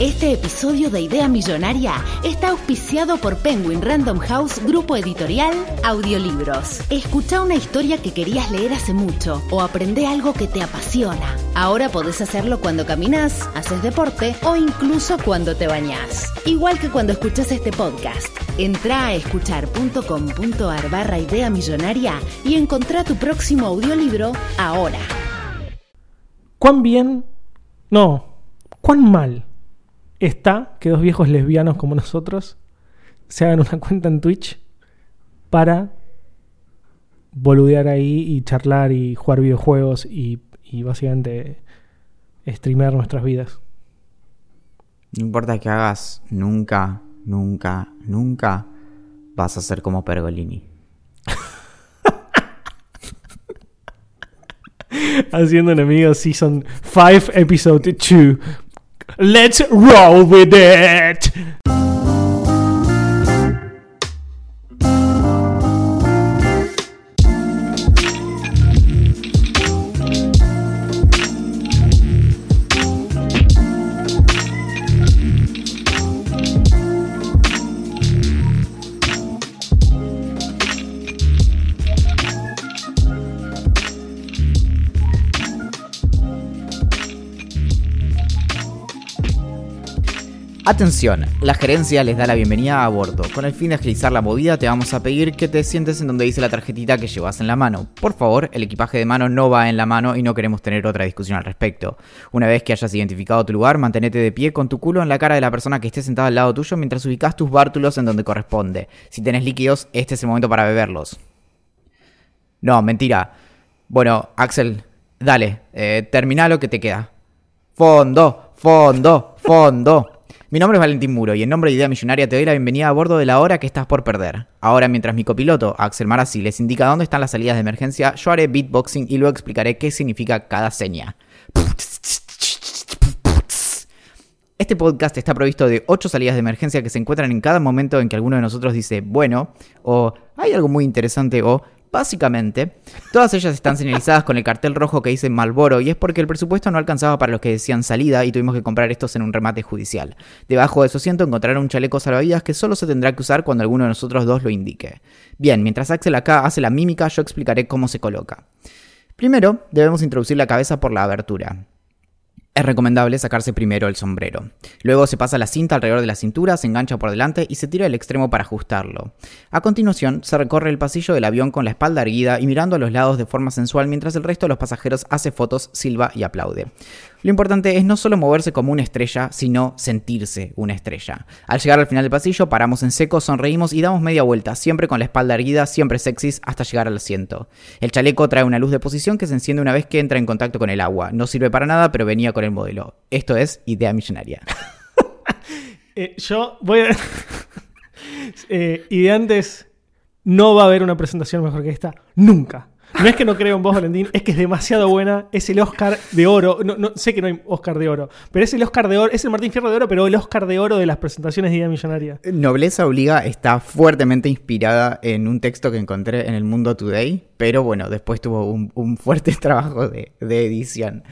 Este episodio de Idea Millonaria está auspiciado por Penguin Random House Grupo Editorial Audiolibros. Escucha una historia que querías leer hace mucho o aprende algo que te apasiona. Ahora podés hacerlo cuando caminas, haces deporte o incluso cuando te bañás. Igual que cuando escuchas este podcast. Entra a escuchar.com.ar barra Idea Millonaria y encontrá tu próximo audiolibro ahora. ¿Cuán bien? No, ¿cuán mal está que dos viejos lesbianos como nosotros se hagan una cuenta en Twitch para boludear ahí y charlar y jugar videojuegos y, y básicamente streamear nuestras vidas? No importa qué hagas, nunca, nunca, nunca vas a ser como Pergolini. Haciendo enemigos Season 5, Episode 2. Let's roll with it. Atención, la gerencia les da la bienvenida a bordo. Con el fin de agilizar la movida, te vamos a pedir que te sientes en donde dice la tarjetita que llevas en la mano. Por favor, el equipaje de mano no va en la mano y no queremos tener otra discusión al respecto. Una vez que hayas identificado tu lugar, mantenete de pie con tu culo en la cara de la persona que esté sentada al lado tuyo mientras ubicas tus bártulos en donde corresponde. Si tenés líquidos, este es el momento para beberlos. No, mentira. Bueno, Axel, dale, eh, termina lo que te queda. Fondo, fondo, fondo. Mi nombre es Valentín Muro y en nombre de Idea Millonaria te doy la bienvenida a bordo de la hora que estás por perder. Ahora, mientras mi copiloto, Axel Marazzi, les indica dónde están las salidas de emergencia, yo haré beatboxing y luego explicaré qué significa cada seña. Este podcast está provisto de 8 salidas de emergencia que se encuentran en cada momento en que alguno de nosotros dice bueno, o hay algo muy interesante, o Básicamente, todas ellas están señalizadas con el cartel rojo que dice Malboro y es porque el presupuesto no alcanzaba para los que decían salida y tuvimos que comprar estos en un remate judicial. Debajo de su asiento encontrarán un chaleco salvavidas que solo se tendrá que usar cuando alguno de nosotros dos lo indique. Bien, mientras Axel acá hace la mímica, yo explicaré cómo se coloca. Primero, debemos introducir la cabeza por la abertura. Es recomendable sacarse primero el sombrero. Luego se pasa la cinta alrededor de la cintura, se engancha por delante y se tira el extremo para ajustarlo. A continuación, se recorre el pasillo del avión con la espalda erguida y mirando a los lados de forma sensual mientras el resto de los pasajeros hace fotos, silba y aplaude. Lo importante es no solo moverse como una estrella, sino sentirse una estrella. Al llegar al final del pasillo, paramos en seco, sonreímos y damos media vuelta, siempre con la espalda erguida, siempre sexys, hasta llegar al asiento. El chaleco trae una luz de posición que se enciende una vez que entra en contacto con el agua. No sirve para nada, pero venía con el modelo. Esto es idea millonaria. Eh, yo voy a. eh, y de antes, no va a haber una presentación mejor que esta. Nunca. No es que no creo en vos, Valentín, es que es demasiado buena. Es el Oscar de oro. No, sé que no hay Oscar de oro, pero es el Oscar de oro. Es el Martín Fierro de oro, pero el Oscar de oro de las presentaciones de Idea Millonaria. Nobleza Obliga está fuertemente inspirada en un texto que encontré en el Mundo Today, pero bueno, después tuvo un, fuerte trabajo de edición.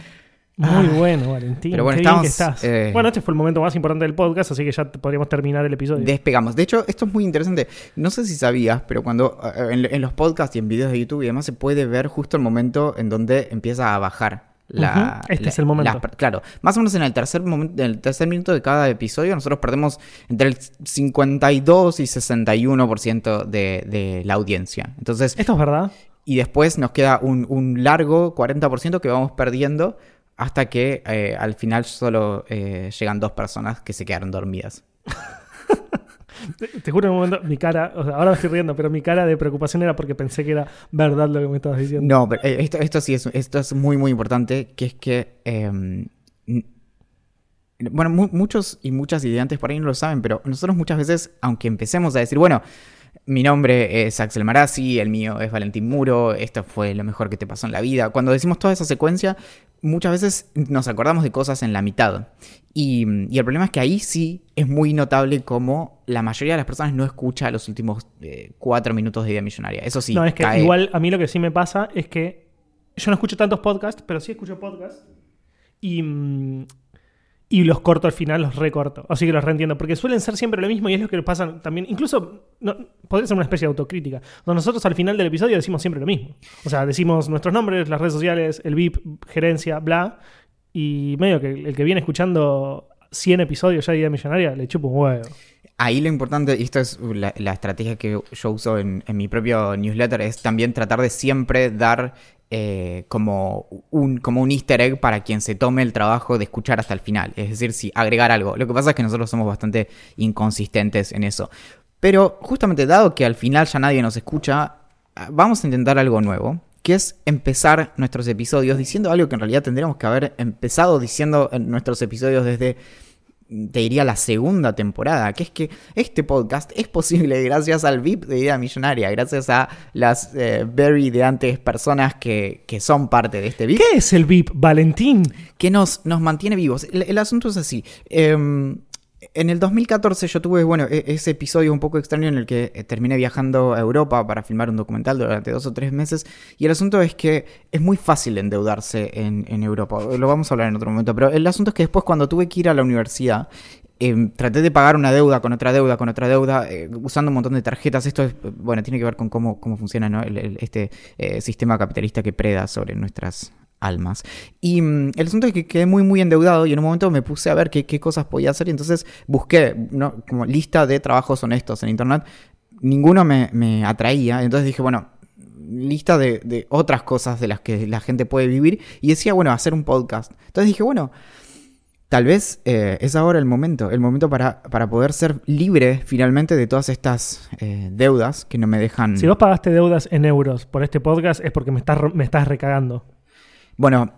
Muy bueno, Valentín. Pero bueno, Qué bien que estamos, estás. eh, Bueno, este fue el momento más importante del podcast, así que ya podríamos terminar el episodio. Despegamos. De hecho, esto es muy interesante. No sé si sabías, pero cuando en, en los podcasts y en videos de YouTube y demás se puede ver justo el momento en donde empieza a bajar. La, este la- es el momento. la- claro, más o menos en el tercer momento, en el tercer minuto de cada episodio, nosotros perdemos entre el 52 y 61% de, de la audiencia. Entonces, ¿Esto es verdad? y después nos queda un, un largo 40% que vamos perdiendo hasta que eh, al final solo eh, llegan dos personas que se quedaron dormidas. Te, te juro en un momento, mi cara, o sea, ahora me estoy riendo, pero mi cara de preocupación era porque pensé que era verdad lo que me estabas diciendo. No, pero eh, esto, esto sí es, esto es muy, muy importante, que es que, eh, n- bueno, mu- muchos y muchas ideantes por ahí no lo saben, pero nosotros muchas veces, aunque empecemos a decir, bueno, mi nombre es Axel Marazzi, el mío es Valentín Muro, esto fue lo mejor que te pasó en la vida, cuando decimos toda esa secuencia, muchas veces nos acordamos de cosas en la mitad. Y, y el problema es que ahí sí es muy notable como la mayoría de las personas no escucha los últimos eh, cuatro minutos de Idea Millonaria. Eso sí, no, es que cae- igual a mí lo que sí me pasa es que yo no escucho tantos podcasts, pero sí escucho podcasts. Y, mm, y los corto al final, los recorto. Así que los reentiendo, porque suelen ser siempre lo mismo y es lo que pasa también. Incluso podría ser una especie de autocrítica. Nosotros al final del episodio decimos siempre lo mismo. O sea, decimos nuestros nombres, las redes sociales, el VIP, gerencia, bla. Y medio que el que viene escuchando 100 episodios ya de Idea Millonaria le chupa un huevo. Ahí lo importante, y esto es la, estrategia que yo uso en mi propio newsletter, es también tratar de siempre dar eh, como, un, como un easter egg para quien se tome el trabajo de escuchar hasta el final. Es decir, si agregar algo. Lo que pasa es que nosotros somos bastante inconsistentes en eso. Pero justamente dado que al final ya nadie nos escucha, vamos a intentar algo nuevo, que es empezar nuestros episodios diciendo algo que en realidad tendríamos que haber empezado diciendo en nuestros episodios desde te diría la segunda temporada, que es que este podcast es posible gracias al VIP de Idea Millonaria, gracias a las eh, very de antes personas que, que, son parte de este VIP. ¿Qué es el VIP, Valentín? Que nos, nos mantiene vivos. El, el asunto es así. Eh, en el 2014 yo tuve, bueno, e-, ese episodio un poco extraño en el que eh, terminé viajando a Europa para filmar un documental durante dos o tres meses. Y el asunto es que es muy fácil endeudarse en, Europa. Lo vamos a hablar en otro momento. Pero el asunto es que después cuando tuve que ir a la universidad, eh, traté de pagar una deuda con otra deuda con otra deuda, eh, usando un montón de tarjetas. Esto es, bueno, tiene que ver con cómo, cómo funciona ¿no? el, este eh, sistema capitalista que preda sobre nuestras almas. Y mm, el asunto es que quedé muy, muy endeudado y en un momento me puse a ver qué, qué cosas podía hacer y entonces busqué como lista de trabajos honestos en Internet. Ninguno me, me atraía, entonces dije, bueno, lista de, de, otras cosas de las que la gente puede vivir y decía, bueno, hacer un podcast. Entonces dije, bueno, tal vez eh, es ahora el momento, el momento para, para, poder ser libre finalmente de todas estas eh, deudas que no me dejan... Si vos pagaste deudas en euros por este podcast es porque me estás, me estás recagando. Bueno,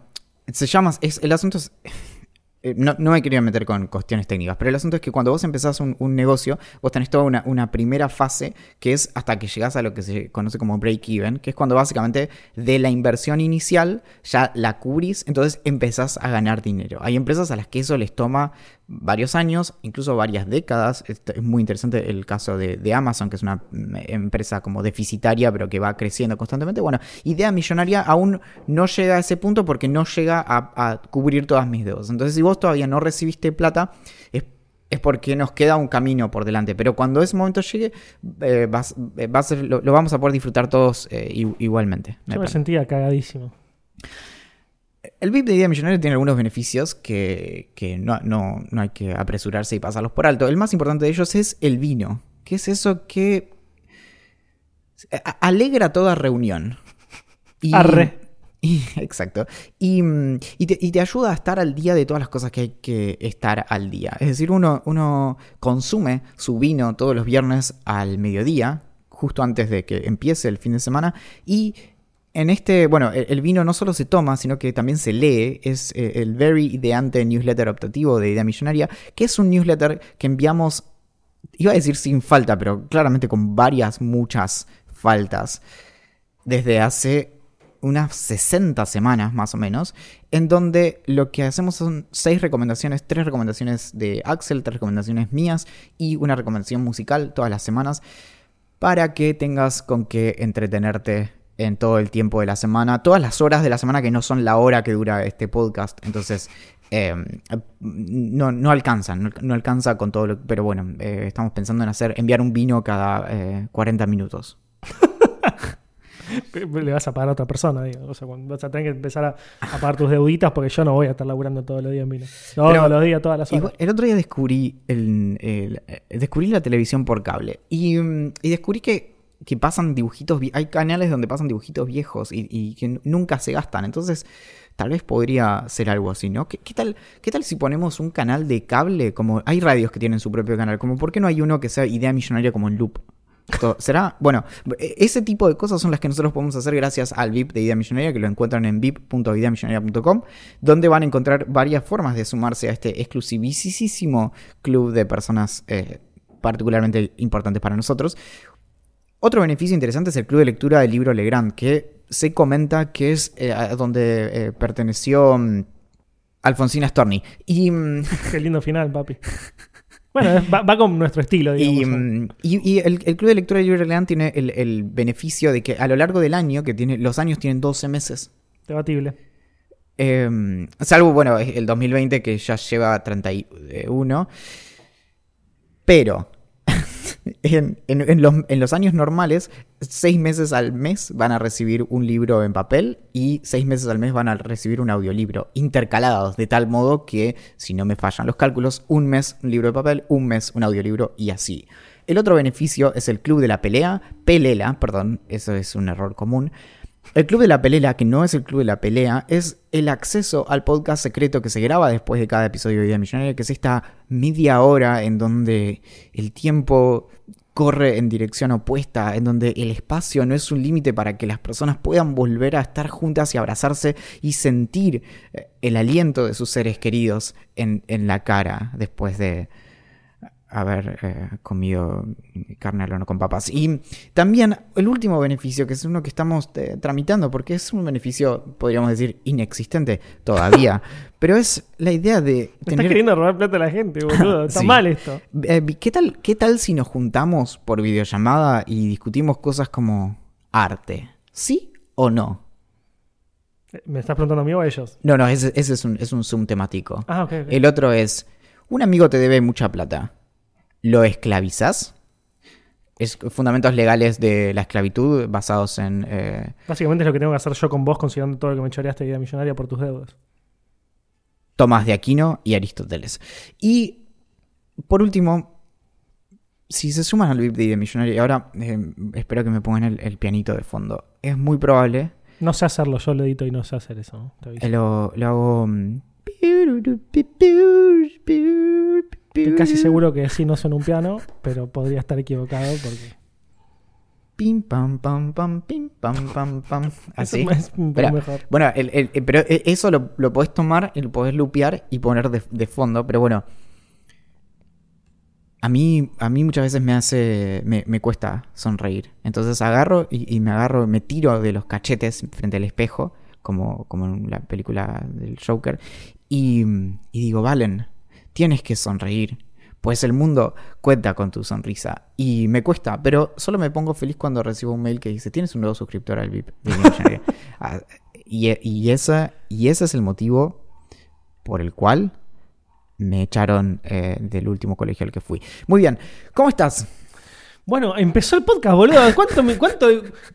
se llama. Es, el asunto es. Eh, no, no, me quería meter con cuestiones técnicas, pero el asunto es que cuando vos empezás un, un negocio, vos tenés toda una, una, primera fase que es hasta que llegás a lo que se conoce como break-even, que es cuando básicamente de la inversión inicial ya la cubrís, entonces empezás a ganar dinero. Hay empresas a las que eso les toma varios años, incluso varias décadas. Es muy interesante el caso de, de, Amazon, que es una empresa como deficitaria, pero que va creciendo constantemente. Bueno, idea millonaria aún no llega a ese punto porque no llega a, a cubrir todas mis deudas. Entonces, si vos todavía no recibiste plata, es es porque nos queda un camino por delante. Pero cuando ese momento llegue, eh, vas, va a ser, lo, lo, vamos a poder disfrutar todos eh, igualmente. Me Yo me sentía cagadísimo. El VIP de Idea Millonaria tiene algunos beneficios que, que no, no, no, hay que apresurarse y pasarlos por alto. El más importante de ellos es el vino, que es eso que alegra toda reunión. Y, Arre. Y, exacto. Y, y, te, y, te, ayuda a estar al día de todas las cosas que hay que estar al día. Es decir, uno, uno consume su vino todos los viernes al mediodía, justo antes de que empiece el fin de semana, y en este, bueno, el, vino no solo se toma, sino que también se lee. Es eh, el Very Ideante Newsletter Optativo de Idea Millonaria, que es un newsletter que enviamos, iba a decir sin falta, pero claramente con varias, muchas faltas, desde hace unas 60 semanas más o menos, en donde lo que hacemos son seis recomendaciones, tres recomendaciones de Axel, tres recomendaciones mías y una recomendación musical todas las semanas, para que tengas con qué entretenerte en todo el tiempo de la semana, todas las horas de la semana que no son la hora que dura este podcast. Entonces, eh, no, no, alcanzan, no, no, alcanza con todo lo Pero bueno, eh, estamos pensando en hacer, enviar un vino cada eh, 40 minutos. Le vas a pagar a otra persona, digo. O sea, vas a tener que empezar a, a, pagar tus deuditas porque yo no voy a estar laburando todos los días en vino. Todos Pero, los días, todas las horas. El otro día descubrí, el, el, descubrí la televisión por cable y, y descubrí que que pasan dibujitos, hay canales donde pasan dibujitos viejos y, que nunca se gastan. Entonces, tal vez podría ser algo así, ¿no? ¿Qué, ¿Qué, tal, ¿Qué tal si ponemos un canal de cable? Como hay radios que tienen su propio canal, como ¿por qué no hay uno que sea idea millonaria como en loop? ¿Será? Bueno, ese tipo de cosas son las que nosotros podemos hacer gracias al VIP de Idea Millonaria, que lo encuentran en vip.ideamillonaria.com, donde van a encontrar varias formas de sumarse a este exclusivísimo club de personas eh, particularmente importantes para nosotros. Otro beneficio interesante es el club de lectura del libro Legrand, que se comenta que es eh, a donde eh, perteneció um, Alfonsina Storni. Y, um, Qué lindo final, papi. Bueno, va, va, con nuestro estilo, digamos. Y, y, y el, el, Club de Lectura del Libro Legrand tiene el, el, beneficio de que a lo largo del año, que tiene los años tienen 12 meses. Debatible. Eh, salvo, bueno, el 2020 que ya lleva 31. Pero en, en- los, en los años normales, seis meses al mes van a recibir un libro en papel y seis meses al mes van a recibir un audiolibro, intercalados, de tal modo que, si no me fallan los cálculos, un mes un libro de papel, un mes un audiolibro y así. El otro beneficio es el Club de la Pelea, Pelela, perdón, eso es un error común. El Club de la Pelea, que no es el Club de la Pelea, es el acceso al podcast secreto que se graba después de cada episodio de Vida Millonaria, que es esta media hora en donde el tiempo corre en dirección opuesta, en donde el espacio no es un límite para que las personas puedan volver a estar juntas y abrazarse y sentir eh, el aliento de sus seres queridos en, en la cara después de haber eh, comido carne al horno con papas. Y también el último beneficio, que es uno que estamos eh, tramitando, porque es un beneficio, podríamos decir, inexistente todavía, pero es la idea de Me estás tener... queriendo robar plata a la gente, boludo. Está Sí. mal esto. Eh, ¿qué, tal, ¿Qué tal si nos juntamos por videollamada y discutimos cosas como arte? ¿Sí o no? ¿Me estás preguntando a mí o a ellos? No, no, ese, ese es, un, es un Zoom temático. Ah, ok, ok. El otro es, un amigo te debe mucha plata. ¿Lo esclavizas? Es fundamentos legales de la esclavitud basados en... eh, Básicamente es lo que tengo que hacer yo con vos, considerando todo lo que me choreaste de vida millonaria por tus deudas. Tomás de Aquino y Aristóteles. Y por último, si se suman al VIP de Idea Millonaria, y ahora eh, espero que me pongan el, el pianito de fondo, es muy probable, No sé hacerlo, yo lo edito y no sé hacer eso. ¿no? Te eh, lo, lo hago... Estoy casi seguro que sí no suena un piano, pero podría estar equivocado porque. Pim, pam, pam, pam, pim, pam, pam, pam. Así. Eso es un poco Espera. mejor. Bueno, el- el- el- pero e- eso lo, lo podés tomar y lo podés lupear y poner de, de fondo, pero bueno. A mí, a mí muchas veces me hace. Me, me cuesta sonreír. Entonces agarro y, y me agarro, me tiro de los cachetes frente al espejo, como, como en la película del Joker, y, y digo, Valen, tienes que sonreír. Pues el mundo cuenta con tu sonrisa. Y me cuesta, pero solo me pongo feliz cuando recibo un mail que dice, tienes un nuevo suscriptor al VIP. de Millonaria". Ah, y, y, esa, y ese es el motivo por el cual me echaron eh, del último colegio al que fui. Muy bien, ¿cómo estás? Bueno, empezó el podcast, boludo. ¿Cuánto, me- cuánto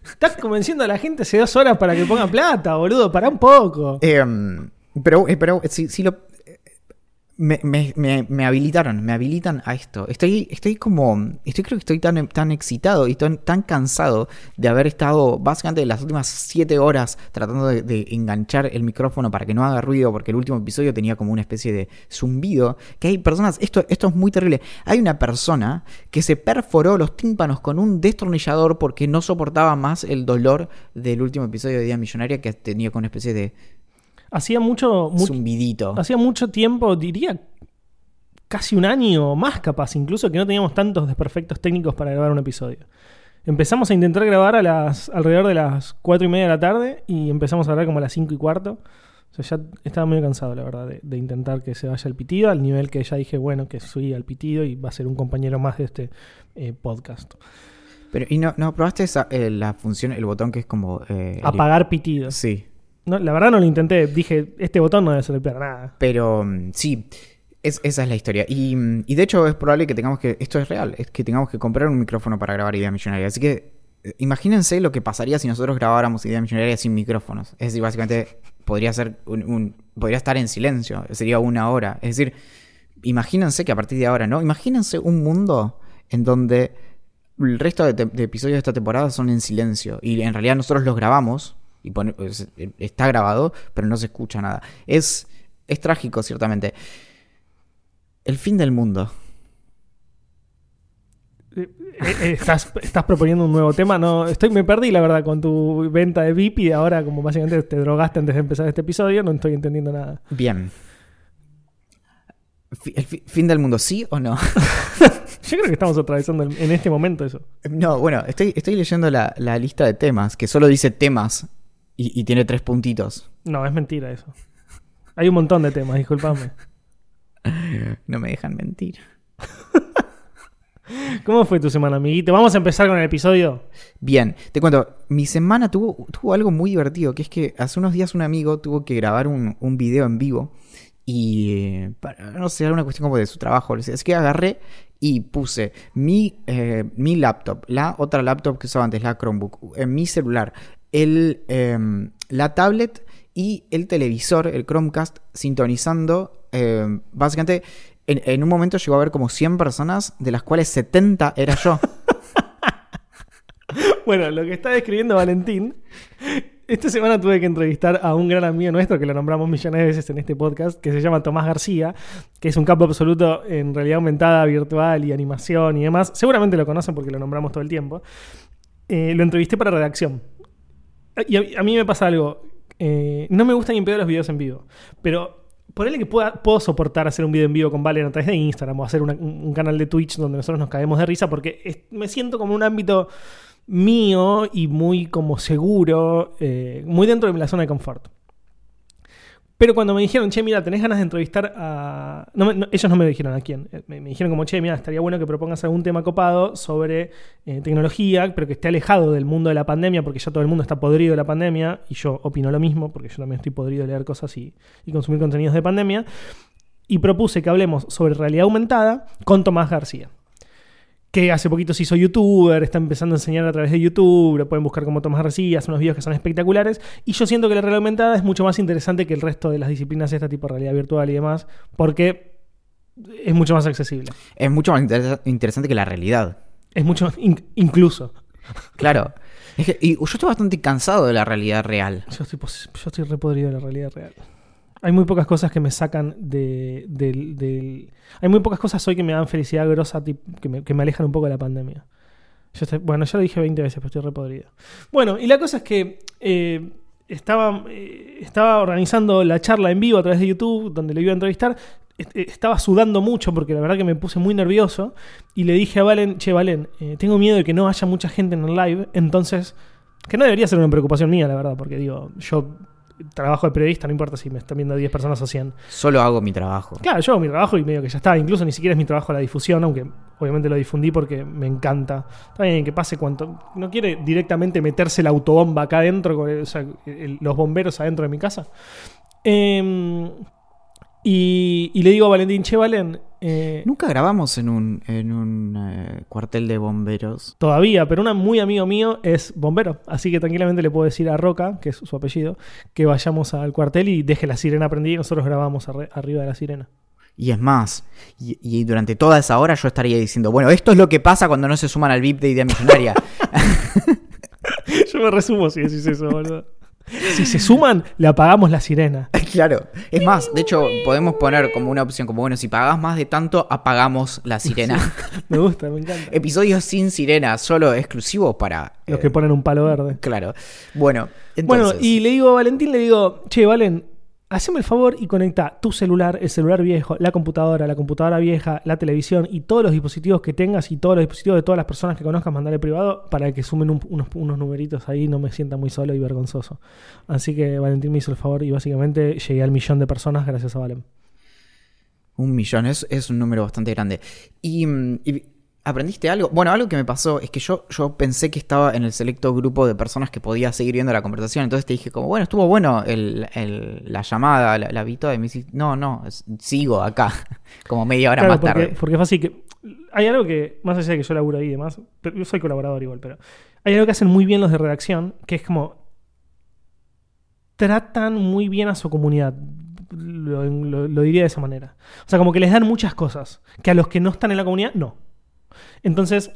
estás convenciendo a la gente hace dos horas para que ponga plata, boludo? Para un poco. Em, pero, eh, pero si, si lo... Me, me- me- habilitaron, me habilitan a esto. Estoy, estoy como. Estoy creo que estoy tan, tan excitado y tan, tan cansado de haber estado básicamente las últimas siete horas tratando de, de enganchar el micrófono para que no haga ruido, porque el último episodio tenía como una especie de zumbido. Que hay personas. Esto, esto es muy terrible. Hay una persona que se perforó los tímpanos con un destornillador porque no soportaba más el dolor del último episodio de Día Millonaria que tenía con una especie de Hacía mucho, mu- zumbidito. hacía mucho tiempo, diría casi un año o más capaz, incluso que no teníamos tantos desperfectos técnicos para grabar un episodio. Empezamos a intentar grabar a las alrededor de las cuatro y media de la tarde y empezamos a grabar como a las cinco y cuarto. O sea, ya estaba muy cansado, la verdad, de, de intentar que se vaya el pitido, al nivel que ya dije, bueno, que soy al pitido y va a ser un compañero más de este eh, podcast. Pero, ¿y no, no probaste esa, eh, la función, el botón que es como... eh, el- Apagar pitidos. Sí. No, la verdad no lo intenté, dije, este botón no debe servir para nada. Pero mm, sí, es- esa es la historia. Y, mm, y de hecho es probable que tengamos que... Esto es real, es que tengamos que comprar un micrófono para grabar Idea Millonaria. Así que eh, imagínense lo que pasaría si nosotros grabáramos Idea Millonaria sin micrófonos. Es decir, básicamente podría ser un, podría estar en silencio, sería una hora. Es decir, imagínense que a partir de ahora, ¿no? Imagínense un mundo en donde el resto de episodios de esta temporada son en silencio. Y en realidad nosotros los grabamos. Y pone- es- está grabado, pero no se escucha nada. Es, es trágico, ciertamente. El fin del mundo. Eh, eh, ¿Estás, estás proponiendo un nuevo tema? No, estoy, me perdí, la verdad, con tu venta de VIP y ahora, como básicamente te drogaste antes de empezar este episodio, no estoy entendiendo nada. Bien. ¿El fi- fin del mundo, sí o no? Yo creo que estamos atravesando en este momento eso. No, bueno, estoy, estoy leyendo la, la lista de temas, que solo dice temas y, y tiene tres puntitos. No, es mentira eso. Hay un montón de temas, discúlpame. No me dejan mentir. ¿Cómo fue tu semana, amiguito? Vamos a empezar con el episodio. Bien, te cuento, mi semana tuvo, tuvo algo muy divertido, que es que hace unos días un amigo tuvo que grabar un, un video en vivo y, eh, para, no sé, era una cuestión como de su trabajo. Así que agarré y puse mi, eh, mi laptop, la otra laptop que usaba antes, la Chromebook, en mi celular, el, em, la tablet y el televisor, el Chromecast, sintonizando. em, básicamente, en, un momento llegó a haber como 100 personas, de las cuales 70 era yo. Bueno, lo que está describiendo Valentín. Esta semana tuve que entrevistar a un gran amigo nuestro que lo nombramos millones de veces en este podcast, que se llama Tomás García, que es un capo absoluto en realidad aumentada, virtual y animación y demás. Seguramente lo conocen porque lo nombramos todo el tiempo. Eh, lo entrevisté para redacción. Y a, mí me pasa algo. eh, no me gustan ni pedo los videos en vivo, pero ponele que pueda, puedo soportar hacer un video en vivo con Valen a través de Instagram o hacer un, canal de Twitch donde nosotros nos caemos de risa porque me siento como un ámbito mío y muy como seguro, eh, muy dentro de la zona de confort. Pero cuando me dijeron, che, mira, tenés ganas de entrevistar a... ellos no me dijeron a quién. Eh, Me, me dijeron como, che, mira, estaría bueno que propongas algún tema copado sobre eh, tecnología, pero que esté alejado del mundo de la pandemia, porque ya todo el mundo está podrido de la pandemia, y yo opino lo mismo, porque yo también estoy podrido de leer cosas y, y consumir contenidos de pandemia. Y propuse que hablemos sobre realidad aumentada con Tomás García que hace poquito se hizo youtuber, está empezando a enseñar a través de YouTube, lo pueden buscar como Tomás García, hace unos videos que son espectaculares, y yo siento que la realidad aumentada es mucho más interesante que el resto de las disciplinas de este tipo de realidad virtual y demás, porque es mucho más accesible. es mucho más inter- interesante que la realidad. Es mucho in- incluso. Claro. Es que- y yo estoy bastante cansado de la realidad real. Yo estoy, yo estoy re podrido de la realidad real. Hay muy pocas cosas que me sacan de, del, Hay muy pocas cosas hoy que me dan felicidad grosa, que, me, que me alejan un poco de la pandemia. Yo estoy- bueno, ya lo dije 20 veces, pero estoy re podrido. Bueno, y la cosa es que eh, estaba, eh, estaba organizando la charla en vivo a través de YouTube, donde le iba a entrevistar. Eh, Estaba sudando mucho porque la verdad que me puse muy nervioso. Y le dije a Valen, che, Valen, tengo miedo de que no haya mucha gente en el live. Entonces, que no debería ser una preocupación mía, la verdad, porque digo, yo trabajo de periodista, no importa si me están viendo 10 personas o 100. Solo hago mi trabajo. Claro, yo hago mi trabajo y medio que ya está. Incluso ni siquiera es mi trabajo la difusión, aunque obviamente lo difundí porque me encanta. Está bien que pase cuanto. No quiere directamente meterse la autobomba acá adentro, con el- o sea, el- los bomberos adentro de mi casa. Em, y, y le digo a Valentín, che, Valen, eh, Nunca grabamos en un, en un eh, cuartel de bomberos. Todavía, pero un muy amigo mío es bombero, así que tranquilamente le puedo decir a Roca, que es su apellido, que vayamos al cuartel y deje la sirena prendida y nosotros grabamos arriba de la sirena. Y es más, y, y durante toda esa hora yo estaría diciendo, bueno, esto es lo que pasa cuando no se suman al VIP de Idea Millonaria. Yo me resumo si decís eso, boludo. Si se suman, le apagamos la sirena. claro. Es más, de hecho, podemos poner como una opción, como, bueno, si pagás más de tanto, apagamos la sirena. Me gusta, me encanta. Episodios sin sirena, solo exclusivos para... Los eh, que ponen un palo verde. Claro. Bueno, entonces... Bueno, y le digo a Valentín, le digo, che, Valen, haceme el favor y conecta tu celular, el celular viejo, la computadora, la computadora vieja, la televisión y todos los dispositivos que tengas y todos los dispositivos de todas las personas que conozcas, mandarle privado para que sumen un- unos, numeritos ahí y no me sienta muy solo y vergonzoso. Así que Valentín me hizo el favor y básicamente llegué al millón de personas gracias a Valen. Un millón es, un número bastante grande. Y, mm, y ¿aprendiste algo? Bueno, algo que me pasó es que yo, yo pensé que estaba en el selecto grupo de personas que podía seguir viendo la conversación. Entonces te dije como, bueno, estuvo bueno el, el- la llamada, la, la vi toda. Y me dices, no, no, sigo acá. como media hora Claro, más porque, tarde. porque es fácil que. Hay algo que, más allá de que yo laburo ahí y demás, pero yo soy colaborador igual, pero hay algo que hacen muy bien los de redacción, que es como. Tratan muy bien a su comunidad. Lo, lo- lo diría de esa manera. O sea, como que les dan muchas cosas, que a los que no están en la comunidad, no. Entonces,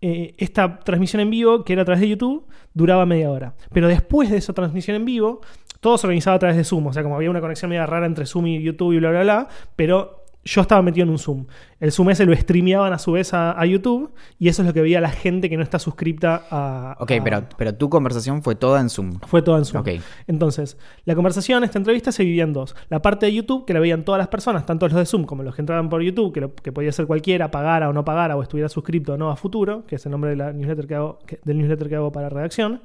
eh, esta transmisión en vivo, que era a través de YouTube, duraba media hora. Pero después de esa transmisión en vivo, todo se organizaba a través de Zoom. O sea, como había una conexión media rara entre Zoom y YouTube y bla, bla, bla. Pero yo estaba metido en un Zoom. El Zoom ese lo streameaban a su vez a, a YouTube. Y eso es lo que veía la gente que no está suscripta a. Ok, a- pero, pero tu conversación fue toda en Zoom. Fue todo en Zoom. Entonces, la conversación, esta entrevista se dividía en dos. La parte de YouTube, que la veían todas las personas, tanto los de Zoom como los que entraban por YouTube, que, lo- que podía ser cualquiera, pagara o no pagara, o estuviera suscrito o no a futuro, que es el nombre de la newsletter que hago, que- del newsletter que hago para redacción.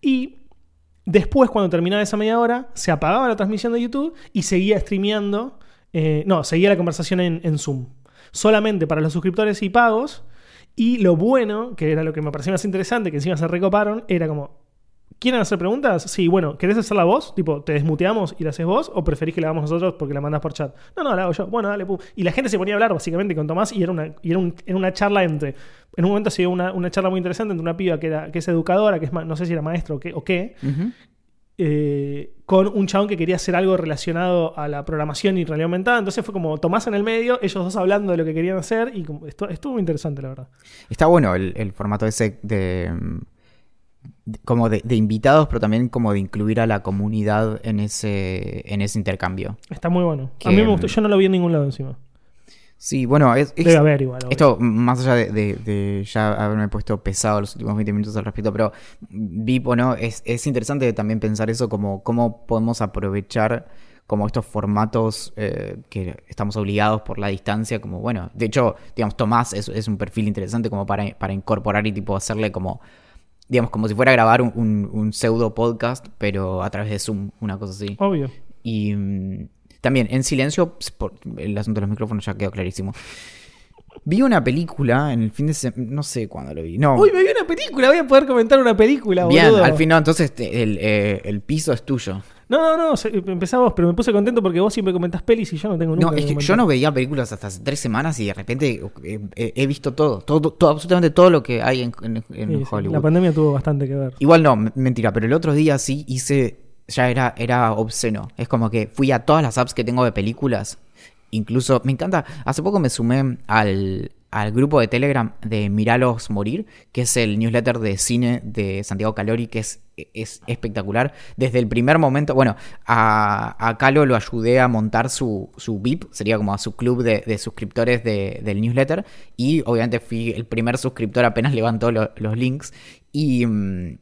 Y después, cuando terminaba esa media hora, se apagaba la transmisión de YouTube y seguía streameando. Eh, no, seguía la conversación en, Zoom. Solamente para los suscriptores y pagos. Y lo bueno, que era lo que me parecía más interesante, que encima se recoparon, era como, ¿quieren hacer preguntas? Sí, bueno, ¿querés hacerla vos? Tipo, ¿te desmuteamos y la haces vos? ¿O preferís que la hagamos nosotros porque la mandás por chat? No, no, la hago yo. Bueno, dale, pum. Y la gente se ponía a hablar básicamente con Tomás y era una, era un- era una charla entre... En un momento se dio una, una charla muy interesante entre una piba que, era, que es educadora, que es no sé si era maestro o qué. Eh, con un chabón que quería hacer algo relacionado a la programación y realidad aumentada. Entonces fue como Tomás en el medio, ellos dos hablando de lo que querían hacer y como- estu- estuvo muy interesante, la verdad. Está bueno el, el formato ese de, mm, de- como de, de invitados, pero también como de incluir a la comunidad en ese, en ese intercambio. Está muy bueno. Que- A mí me gustó, yo no lo vi en ningún lado encima. Sí, bueno, es, es- Debe haber igual. obvio. esto más allá de, de- de ya haberme puesto pesado los últimos 20 minutos al respecto, pero VIP o no, es, es interesante también pensar eso como cómo podemos aprovechar como estos formatos eh, que estamos obligados por la distancia, como bueno, de hecho, digamos, Tomás es, es un perfil interesante como para, para incorporar y tipo hacerle como, digamos, como si fuera a grabar un, un- un pseudo podcast, pero a través de Zoom, una cosa así. Obvio. Y también, en silencio, por el asunto de los micrófonos ya quedó clarísimo. Vi una película en el fin de semana, no sé cuándo lo vi. No, Uy, me vi una película, voy a poder comentar una película, bien, boludo. al fin no, entonces te- el, eh, el piso es tuyo. No, no, no, empezamos, pero me puse contento porque vos siempre comentás pelis y yo no tengo nunca. No, es que yo no veía películas hasta hace tres semanas y de repente eh, eh, he visto todo, todo, todo, absolutamente todo lo que hay en, en- en Hollywood. La pandemia tuvo bastante que ver. Igual no, mentira, pero el otro día sí hice, ya era, era obsceno. Es como que fui a todas las apps que tengo de películas. Incluso, me encanta, hace poco me sumé al, al grupo de Telegram de Miralos Morir, que es el newsletter de cine de Santiago Calori, que es, es espectacular. Desde el primer momento, bueno, a, a Calo lo ayudé a montar su, su VIP, sería como a su club de, suscriptores de- del newsletter, y obviamente fui el primer suscriptor apenas levantó lo- los links, y... mm,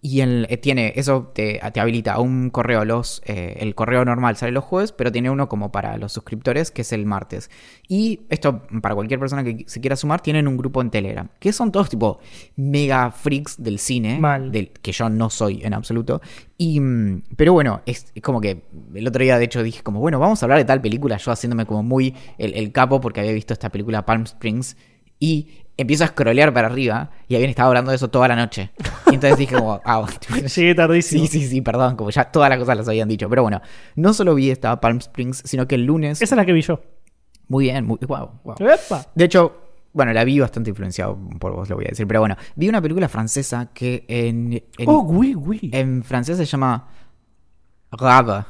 y el- eh, tiene, eso te, te habilita a un correo, los, eh, el correo normal sale los jueves, pero tiene uno como para los suscriptores, que es el martes. Y esto, para cualquier persona que se quiera sumar, tienen un grupo en Telegram, que son todos tipo mega freaks del cine, Mal. del, que yo no soy en absoluto. Y, mm, pero bueno, es como que el otro día de hecho dije como, bueno, vamos a hablar de tal película, yo haciéndome como muy el, el capo porque había visto esta película Palm Springs. Y empiezo a scrollear para arriba y habían estado hablando de eso toda la noche. Y entonces dije como, ah, Llegué tardísimo. Sí, sí, sí, perdón, como ya todas las cosas las habían dicho. Pero bueno, no solo vi esta Palm Springs, sino que el lunes. Esa es la que vi yo. Muy bien, muy, wow, wow. ¡Epa! De hecho, bueno, la vi bastante influenciado por vos, lo voy a decir. Pero bueno, vi una película francesa que en, en, Oh, oui, oui. en francés se llama Grave.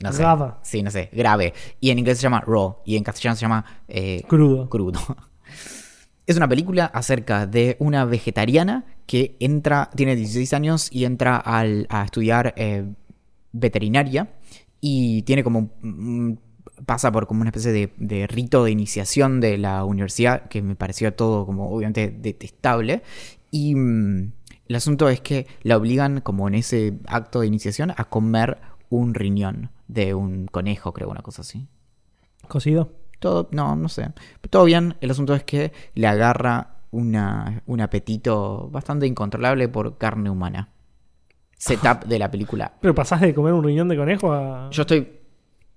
No sé. Grave. Sí, no sé, grave. Y en inglés se llama Raw. Y en castellano se llama eh, Crudo. crudo. Es una película acerca de una vegetariana que entra, tiene 16 años y entra al- a estudiar eh, veterinaria y tiene como pasa por como una especie de, de rito de iniciación de la universidad que me pareció todo como obviamente detestable y mm, el asunto es que la obligan como en ese acto de iniciación a comer un riñón de un conejo creo una cosa así Cocido. Todo, no, no sé. Todo bien. El asunto es que le agarra una, un apetito bastante incontrolable por carne humana. Setup de la película. Pero pasás de comer un riñón de conejo a. Yo estoy.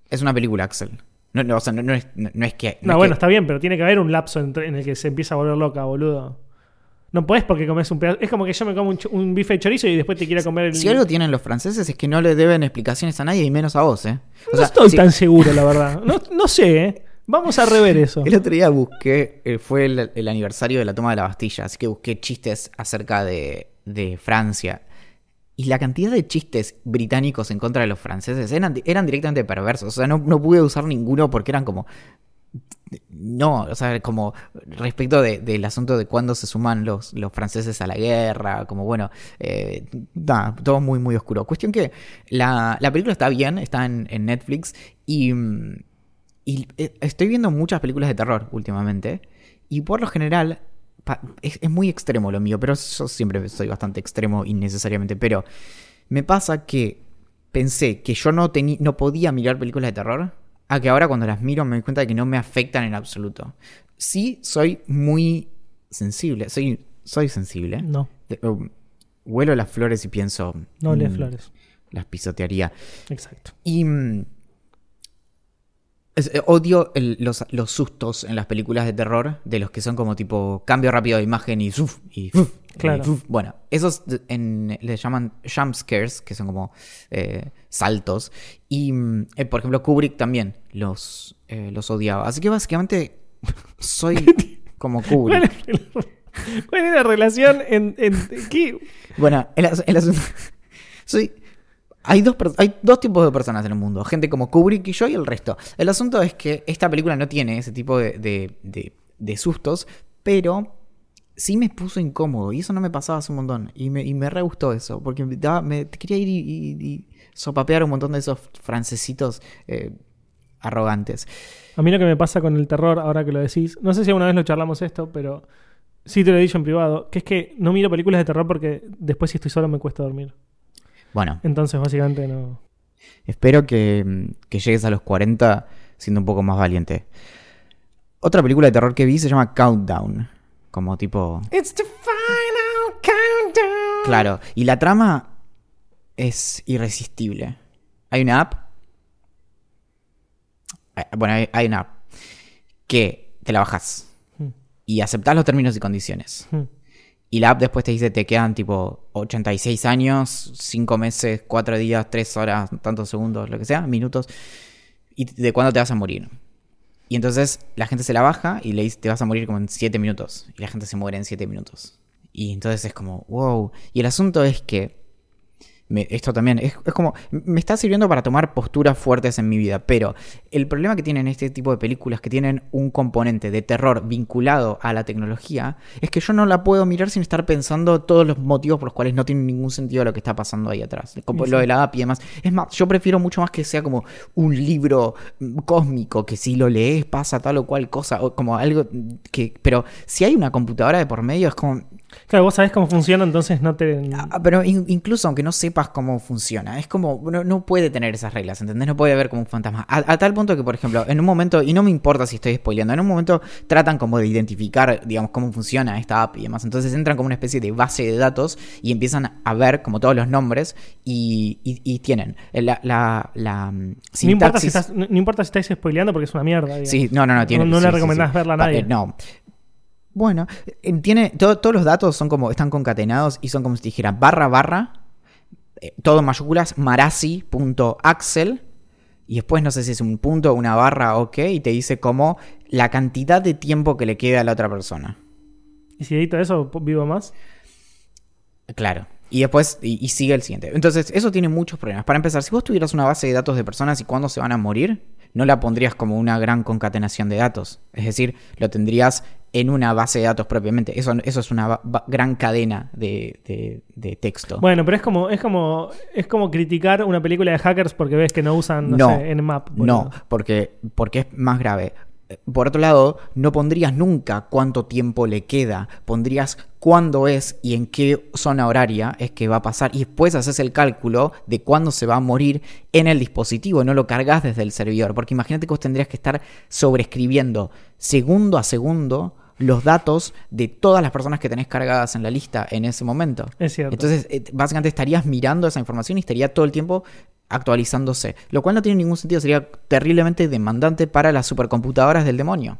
Es una película, Axel. No, no, o sea, no, no es, no, no es que. No, es bueno, que- está bien, pero tiene que haber un lapso en el que se empieza a volver loca, boludo. No podés porque comes un pedazo. Es como que yo me como un, un bife de chorizo y después te quiera comer el. Si algo tienen los franceses es que no le deben explicaciones a nadie y menos a vos, ¿eh? O no sea, estoy si- tan seguro, la verdad. No, no sé, ¿eh? Vamos a rever eso. El otro día busqué, eh, fue el, aniversario de la toma de la Bastilla, así que busqué chistes acerca de, Francia. Y la cantidad de chistes británicos en contra de los franceses eran, directamente perversos. O sea, no, pude usar ninguno porque eran como... No, o sea, como respecto de- del asunto de cuándo se suman los, franceses a la guerra, como bueno, eh, todo muy, muy oscuro. Cuestión que la, la película está bien, está en, en Netflix y... mm, y eh, estoy viendo muchas películas de terror últimamente. Y por lo general, es, es muy extremo lo mío, pero yo siempre soy bastante extremo innecesariamente. Pero me pasa que pensé que yo no, no podía mirar películas de terror. A que ahora cuando las miro me doy cuenta de que no me afectan en absoluto. Sí, soy muy sensible. Soy, soy sensible. No, De- um, huelo las flores y pienso. no lees mm, flores. Las pisotearía. Exacto. Y. mm, Es- eh, odio el- los, los sustos en las películas de terror, de los que son como tipo cambio rápido de imagen y ¡zuf! y, Claro. Bueno, esos en, les llaman jump scares, que son como eh, saltos. Y, mm, eh, por ejemplo, Kubrick también los, los odiaba. Así que básicamente soy como ¿Cuál Kubrick. cuál es la relación en, en- qué? Bueno, el, el asunto. Soy. Hay dos, hay dos tipos de personas en el mundo. Gente como Kubrick y yo y el resto. El asunto es que esta película no tiene ese tipo de, de- de- sustos, pero sí me puso incómodo. Y eso no me pasaba hace un montón. Y me, me re gustó eso. Porque daba- me quería ir y sopapear un montón de esos francesitos eh, arrogantes. A mí lo que me pasa con el terror, ahora que lo decís, no sé si alguna vez lo charlamos esto, pero sí te lo he dicho en privado, que es que no miro películas de terror porque después si estoy solo me cuesta dormir. Bueno, Entonces básicamente no... Espero que, mm, que llegues a los 40 siendo un poco más valiente. Otra película de terror que vi se llama Countdown. Como tipo... It's the final countdown. Claro. Y la trama es irresistible. Hay una app. eh, Bueno, hay, hay una app que te la bajas Hmm. y aceptás los términos y condiciones. Hmm. Y la app después te dice te quedan tipo 86 años, 5 meses, 4 días, 3 horas, tantos segundos, lo que sea, minutos. Y de cuándo te vas a morir. Y entonces la gente se la baja y le dice te vas a morir como en 7 minutos. Y la gente se muere en 7 minutos. Y entonces es como, wow. Y el asunto es que me- esto también es, es como, me está sirviendo para tomar posturas fuertes en mi vida, pero el problema que tienen este tipo de películas que tienen un componente de terror vinculado a la tecnología es que yo no la puedo mirar sin estar pensando todos los motivos por los cuales no tiene ningún sentido lo que está pasando ahí atrás, como Sí, lo de la app y demás. Es más, yo prefiero mucho más que sea como un libro mm, cósmico que si lo lees pasa tal o cual cosa, o como algo que, pero si hay una computadora de por medio es como, Claro, vos sabés cómo funciona, entonces no te... Ah, pero in- incluso aunque no sepas cómo funciona, es como, no, no puede tener esas reglas, ¿entendés? No puede haber como un fantasma. A, a tal punto que, por ejemplo, en un momento, y no me importa si estoy spoileando, en un momento tratan como de identificar, digamos, cómo funciona esta app y demás. Entonces entran como una especie de base de datos y empiezan a ver como todos los nombres y, y- y tienen la, la, la, mm, no, importa si estás, no, no importa si estáis spoileando porque es una mierda. digamos. Sí, no, no, no. Tiene, No- no sí, le recomendás sí. verla a Pa- nadie. eh, no. Bueno, eh, tiene, todo- todos los datos son como, están concatenados y son como si te dijera barra barra, eh, todo en mayúsculas, marasi.axel, y después no sé si es un punto o una barra o qué, y te dice como la cantidad de tiempo que le queda a la otra persona. Y si edito eso, vivo más. Claro. Y después, y, y sigue el siguiente. Entonces, eso tiene muchos problemas. Para empezar, si vos tuvieras una base de datos de personas y cuándo se van a morir, no la pondrías como una gran concatenación de datos. Es decir, lo tendrías en una base de datos propiamente. Eso, eso es una gran cadena de, de- de texto. Bueno, pero es como, es como, es como criticar una película de hackers porque ves que no usan, no, No, sé, Nmap. no, porque, porque es más grave. Por otro lado, no pondrías nunca cuánto tiempo le queda, pondrías cuándo es y en qué zona horaria es que va a pasar y después haces el cálculo de cuándo se va a morir en el dispositivo, no lo cargas desde el servidor, porque imagínate que vos tendrías que estar sobreescribiendo segundo a segundo los datos de todas las personas que tenés cargadas en la lista en ese momento. Es cierto. Entonces, eh, básicamente estarías mirando esa información y estaría todo el tiempo actualizándose. Lo cual no tiene ningún sentido, sería terriblemente demandante para las supercomputadoras del demonio.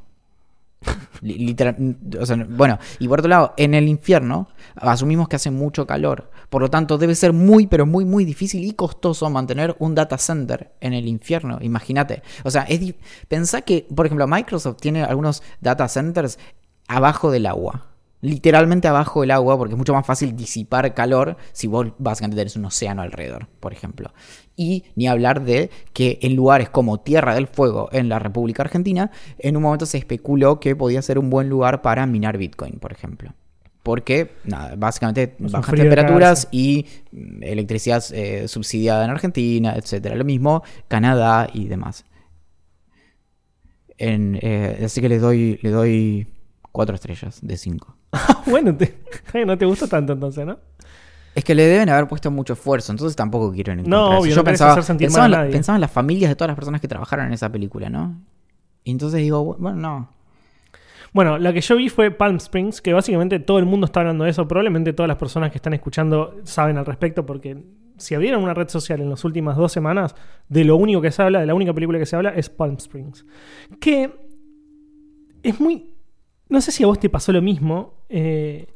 Li- Literal, o sea, bueno, y por otro lado, en el infierno asumimos que hace mucho calor. Por lo tanto, debe ser muy, pero muy, muy difícil y costoso mantener un data center en el infierno. Imagínate. O sea, es pensá que, por ejemplo, Microsoft tiene algunos data centers abajo del agua. Literalmente abajo del agua, porque es mucho más fácil disipar calor si vos básicamente tenés un océano alrededor, por ejemplo. Y ni hablar de que en lugares como Tierra del Fuego en la República Argentina, en un momento se especuló que podía ser un buen lugar para minar Bitcoin, por ejemplo. Porque, nada, básicamente bajas temperaturas y mm, electricidad eh, subsidiada en Argentina, etcétera. Lo mismo Canadá y demás. En, eh, así que le doy, le doy cuatro estrellas de cinco. bueno, te- no te gustó tanto entonces, ¿no? Es que le deben haber puesto mucho esfuerzo, entonces tampoco quiero ir en No, eso. obvio, Yo no pensaba, hacer sentir pensaba, mal a nadie. pensaba en las familias de todas las personas que trabajaron en esa película, ¿no? Y entonces digo, bueno, no. Bueno, la que yo vi fue Palm Springs, que básicamente todo el mundo está hablando de eso. Probablemente todas las personas que están escuchando saben al respecto porque si abrieron una red social en las últimas dos semanas, de lo único que se habla, de la única película que se habla, es Palm Springs. Que es muy. No sé si a vos te pasó lo mismo. eh,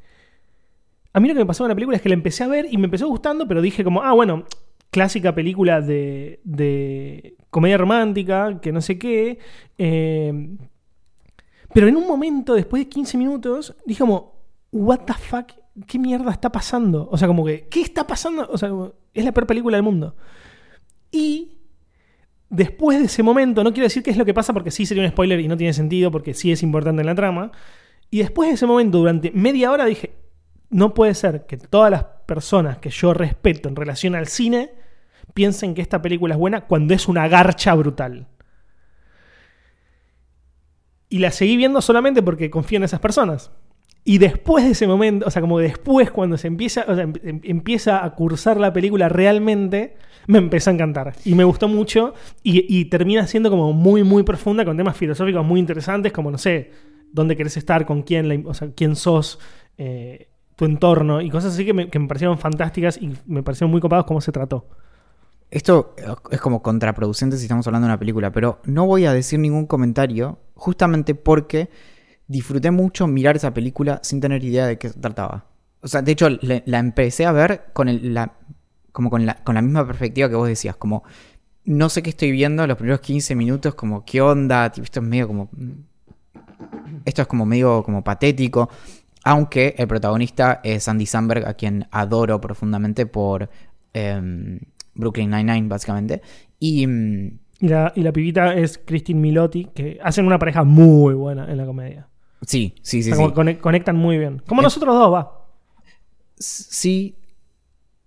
a mí lo que me pasó con la película es que la empecé a ver y me empezó gustando, pero dije como, ah, bueno, clásica película de, de comedia romántica, que no sé qué. eh, pero en un momento, después de 15 minutos, dije como, what the fuck, ¿qué mierda está pasando? O sea, como que, ¿qué está pasando? O sea, es la peor película del mundo. Y después de ese momento, no quiero decir qué es lo que pasa porque sí sería un spoiler y no tiene sentido porque sí es importante en la trama. Y después de ese momento, durante media hora, dije, no puede ser que todas las personas que yo respeto en relación al cine piensen que esta película es buena cuando es una garcha brutal. Y la seguí viendo solamente porque confío en esas personas. Y después de ese momento, o sea, como después cuando se empieza, em- em- empieza a cursar la película realmente, me empezó a encantar. Y me gustó mucho. Y, termina siendo como muy, muy profunda con temas filosóficos muy interesantes, como, no sé, dónde querés estar, con quién, o sea, quién sos, eh, tu entorno y cosas así que me, parecieron fantásticas y me parecieron muy copados cómo se trató. Esto es como contraproducente si estamos hablando de una película, pero no voy a decir ningún comentario justamente porque disfruté mucho mirar esa película sin tener idea de qué trataba. O sea, de hecho, la, empecé a ver con el- la, como con la, con la misma perspectiva que vos decías, como no sé qué estoy viendo los primeros 15 minutos, como qué onda, esto es medio como... mm, Esto es como medio como patético, aunque el protagonista es Andy Samberg, a quien adoro profundamente por em, Brooklyn Nine-Nine, básicamente. Y mm, Y la, y la pibita es Christine Milotti, que hacen una pareja muy buena en la comedia. sí, sí, O sí, sea, sí. como cone- conectan muy bien. Como Eh, nosotros dos, va. Sí.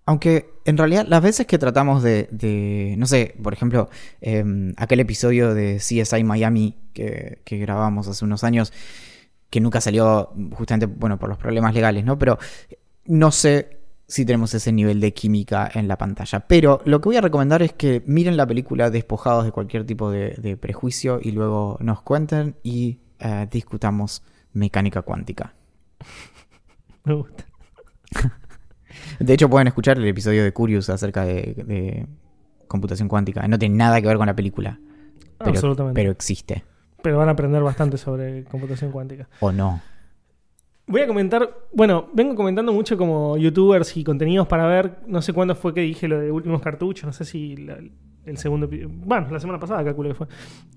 Aunque en realidad las veces que tratamos de, de, no sé, por ejemplo, em, aquel episodio de CSI Miami que, que grabamos hace unos años, que nunca salió justamente, bueno, por los problemas legales, ¿no? Pero no sé si tenemos ese nivel de química en la pantalla. Pero lo que voy a recomendar es que miren la película despojados de cualquier tipo de, de prejuicio y luego nos cuenten y eh, discutamos mecánica cuántica. Me gusta. De hecho, pueden escuchar el episodio de Curious acerca de, de computación cuántica. No tiene nada que ver con la película. Pero, Absolutamente. pero existe. Pero van a aprender bastante sobre computación cuántica. O no. Voy a comentar, bueno, vengo comentando mucho como youtubers y contenidos para ver, no sé cuándo fue que dije lo de últimos cartuchos, no sé si la- el segundo, bueno, la semana pasada calculo que fue.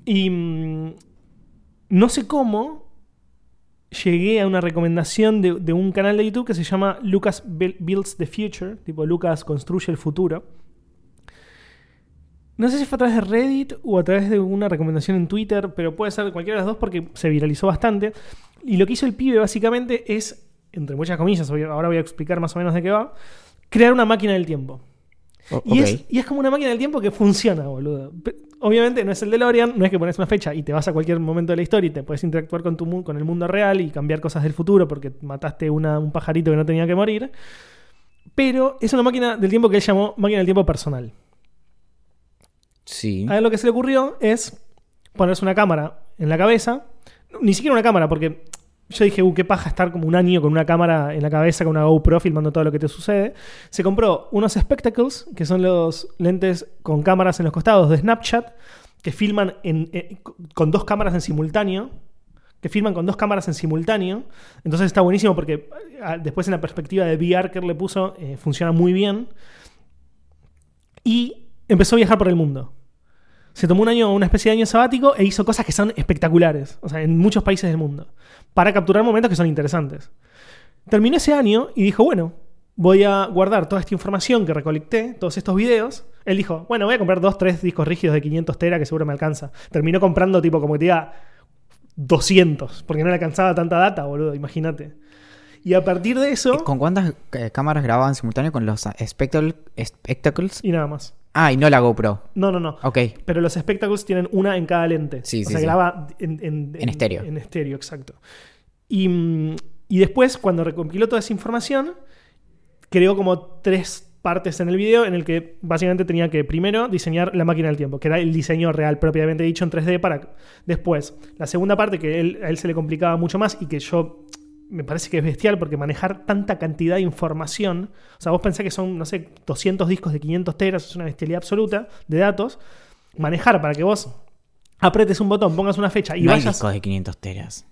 Y mm, no sé cómo llegué a una recomendación de, de un canal de YouTube que se llama Lucas Buil- Builds the Future, tipo Lucas construye el futuro. No sé si fue a través de Reddit o a través de una recomendación en Twitter, pero puede ser cualquiera de las dos porque se viralizó bastante. Y lo que hizo el pibe básicamente es, entre muchas comillas, ahora voy a explicar más o menos de qué va, crear una máquina del tiempo. Y, es, y es como una máquina del tiempo que funciona, boludo. Obviamente no es el DeLorean, no es que pones una fecha y te vas a cualquier momento de la historia y te puedes interactuar con, tu, con el mundo real y cambiar cosas del futuro porque mataste una- un pajarito que no tenía que morir. Pero es una máquina del tiempo que él llamó máquina del tiempo personal. Sí. A él lo que se le ocurrió es ponerse una cámara en la cabeza. Ni siquiera una cámara, porque yo dije, uh, qué paja estar como un año con una cámara en la cabeza, con una GoPro filmando todo lo que te sucede. Se compró unos spectacles, que son los lentes con cámaras en los costados de Snapchat, que filman eh, con dos cámaras en simultáneo. Que filman con dos cámaras en simultáneo. Entonces está buenísimo porque ah, después en la perspectiva de VR que le puso, eh, funciona muy bien. Y empezó a viajar por el mundo se tomó un año, una especie de año sabático e hizo cosas que son espectaculares, o sea, en muchos países del mundo, para capturar momentos que son interesantes. Terminó ese año y dijo, bueno, voy a guardar toda esta información que recolecté, todos estos videos. Él dijo, bueno, voy a comprar dos, tres discos rígidos de 500 tera que seguro me alcanza. Terminó comprando tipo como que te diga 200, porque no le alcanzaba tanta data, boludo, imagínate. Y a partir de eso... ¿Con cuántas eh, cámaras grababan en simultáneo con los ah, spectacle- spectacles? Y nada más. Ah, y no la GoPro. No, no, no. Ok. Pero los spectacles tienen una en cada lente. Sí, o sí, sea, sí. graba en, en, En estéreo. En estéreo, exacto. Y, mm, y después, cuando recompiló toda esa información, creó como tres partes en el video en el que básicamente tenía que primero diseñar la máquina del tiempo, que era el diseño real propiamente dicho en 3D para después. La segunda parte que él- a él se le complicaba mucho más y que yo me parece que es bestial porque manejar tanta cantidad de información, o sea, vos pensás que son, no sé, 200 discos de 500 teras, es una bestialidad absoluta de datos, manejar para que vos apretes un botón, pongas una fecha y no hay vayas... discos de 500 teras.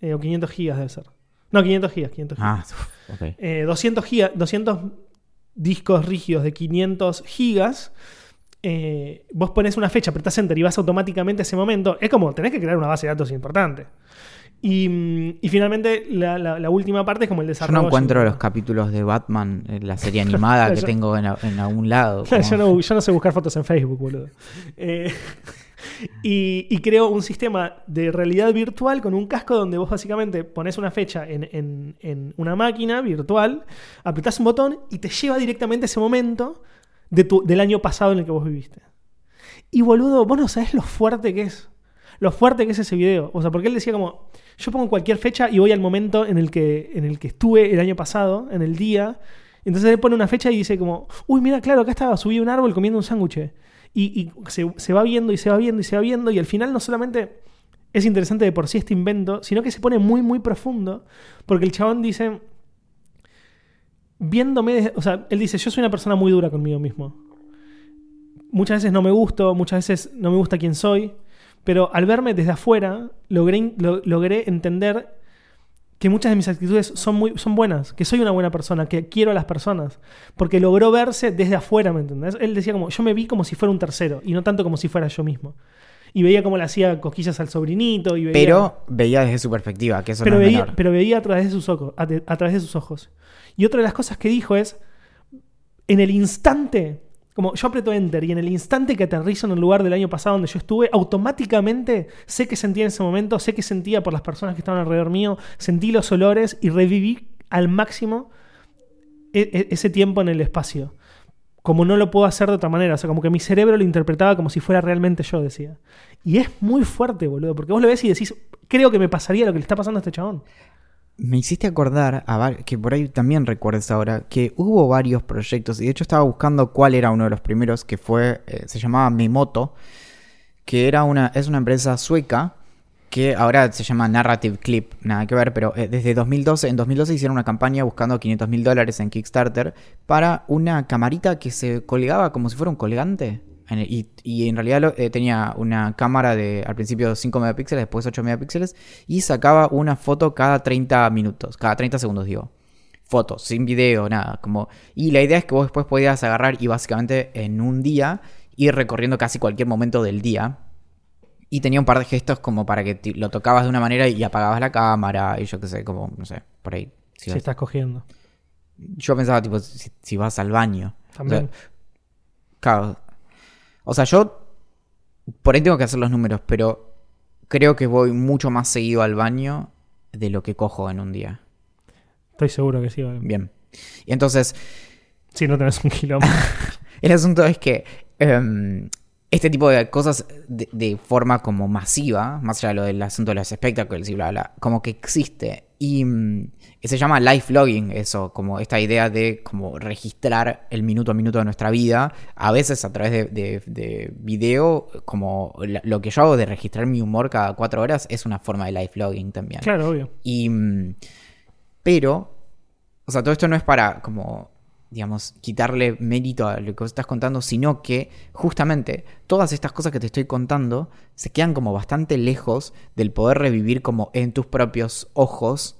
eh, o 500 gigas debe ser. No, 500 gigas, 500 gigas. Ah, uf, ok. Eh, 200, giga- 200 discos rígidos de 500 gigas. eh, vos pones una fecha, apretás enter y vas automáticamente a ese momento. Es como, tenés que crear una base de datos importante. Y, mm, y finalmente, la, la- la última parte es como el Yo desarrollo. no encuentro los capítulos de Batman, en la serie animada que Yo- tengo en, algún lado. Claro, yo, no, yo no sé buscar fotos en Facebook, boludo. Eh, y, y creo un sistema de realidad virtual con un casco donde vos básicamente pones una fecha en, en- en una máquina virtual, apretás un botón y te lleva directamente a ese momento de tu- del año pasado en el que vos viviste. Y boludo, vos no sabés lo fuerte que es. Lo fuerte que es ese video. O sea, porque él decía como, yo pongo cualquier fecha y voy al momento en el que, en el que estuve el año pasado, en el día. Entonces él pone una fecha y dice como, uy, mira, claro, acá estaba, subí a un árbol comiendo un sándwich. Y, y se, se va viendo y se va viendo y se va viendo. Y al final no solamente es interesante de por sí este invento, sino que se pone muy, muy profundo. Porque el chabón dice, viéndome, o sea, él dice, yo soy una persona muy dura conmigo mismo. Muchas veces no me gusto, muchas veces no me gusta quién soy, pero al verme desde afuera logré, lo- logré entender que muchas de mis actitudes son, muy, son buenas, que soy una buena persona, que quiero a las personas, porque logró verse desde afuera, ¿me entendés? Él decía como, yo me vi como si fuera un tercero, y no tanto como si fuera yo mismo. Y veía cómo le hacía cosquillas al sobrinito, y veía... Pero veía desde su perspectiva, que eso pero, no es veía, menor. pero veía a través, de sus ojos, a través de sus ojos. Y otra de las cosas que dijo es, en el instante, como yo aprieto enter y en el instante que aterrizo en el lugar del año pasado donde yo estuve, automáticamente sé que sentía en ese momento, sé que sentía por las personas que estaban alrededor mío, sentí los olores y reviví al máximo e- e- ese tiempo en el espacio. Como no lo puedo hacer de otra manera. O sea, como que mi cerebro lo interpretaba como si fuera realmente yo, decía. Y es muy fuerte, boludo. Porque vos lo ves y decís, creo que me pasaría lo que le está pasando a este chabón. Me hiciste acordar, que por ahí también recuerdes ahora, que hubo varios proyectos, y de hecho estaba buscando cuál era uno de los primeros, que fue, eh, se llamaba Memoto, que era una, es una empresa sueca, que ahora se llama Narrative Clip, nada que ver, pero eh, desde 2012, en 2012 hicieron una campaña buscando 500 mil dólares en Kickstarter para una camarita que se colgaba como si fuera un colgante. Y, y en realidad lo- eh, tenía una cámara de al principio 5 megapíxeles, después 8 megapíxeles, y sacaba una foto cada 30 minutos, cada 30 segundos, digo. Fotos, sin video, nada. Como... Y la idea es que vos después podías agarrar y básicamente en un día ir recorriendo casi cualquier momento del día. Y tenía un par de gestos como para que lo tocabas de una manera y apagabas la cámara y yo qué sé, como, no sé, por ahí. Si Si vas- estás cogiendo. Yo pensaba, tipo, si, si vas al baño. También. O sea, claro. O sea, yo por ahí tengo que hacer los números, pero creo que voy mucho más seguido al baño de lo que cojo en un día. Estoy seguro que sí. vale. Bien. Y entonces, Si no tenés un kilómetro. el asunto es que em, este tipo de cosas de, de forma como masiva, más allá de lo del asunto de los espectáculos y bla, bla, como que existe. Y mm, se llama life logging, eso, como esta idea de como registrar el minuto a minuto de nuestra vida, a veces a través de, de- de video, como la- lo que yo hago de registrar mi humor cada cuatro horas es una forma de life logging también. claro, obvio. Y. mm, Pero. O sea, todo esto no es para como. Digamos, quitarle mérito a lo que estás contando, sino que justamente todas estas cosas que te estoy contando se quedan como bastante lejos del poder revivir como en tus propios ojos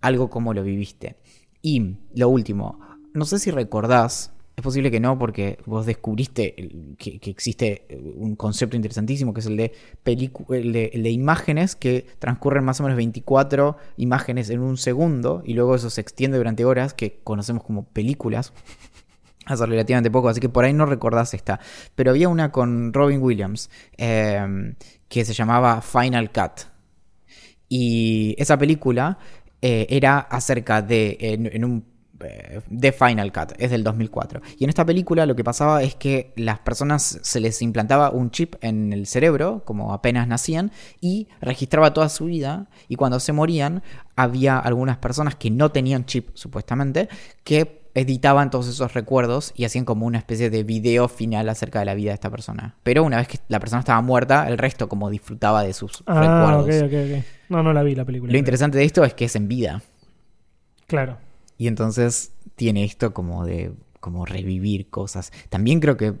algo como lo viviste. Y lo último, no sé si recordás, es posible que no, porque vos descubriste que, existe eh, un concepto interesantísimo que es el de, el de, imágenes que transcurren más o menos 24 imágenes en un segundo y luego eso se extiende durante horas que conocemos como películas. Hace relativamente poco, así que por ahí no recordás esta. Pero había una con Robin Williams eh, que se llamaba Final Cut. Y esa película eh, era acerca de, en, un, de Final Cut, es del 2004. Y en esta película lo que pasaba es que las personas se les implantaba un chip en el cerebro, como apenas nacían, y registraba toda su vida. Y cuando se morían, había algunas personas que no tenían chip, supuestamente, que editaban todos esos recuerdos y hacían como una especie de video final acerca de la vida de esta persona. Pero una vez que la persona estaba muerta, el resto como disfrutaba de sus Ah, recuerdos. ok, ok, ok. No, no la vi la película. Lo interesante de esto es que es en vida. Claro. Y entonces tiene esto como de como revivir cosas. También creo que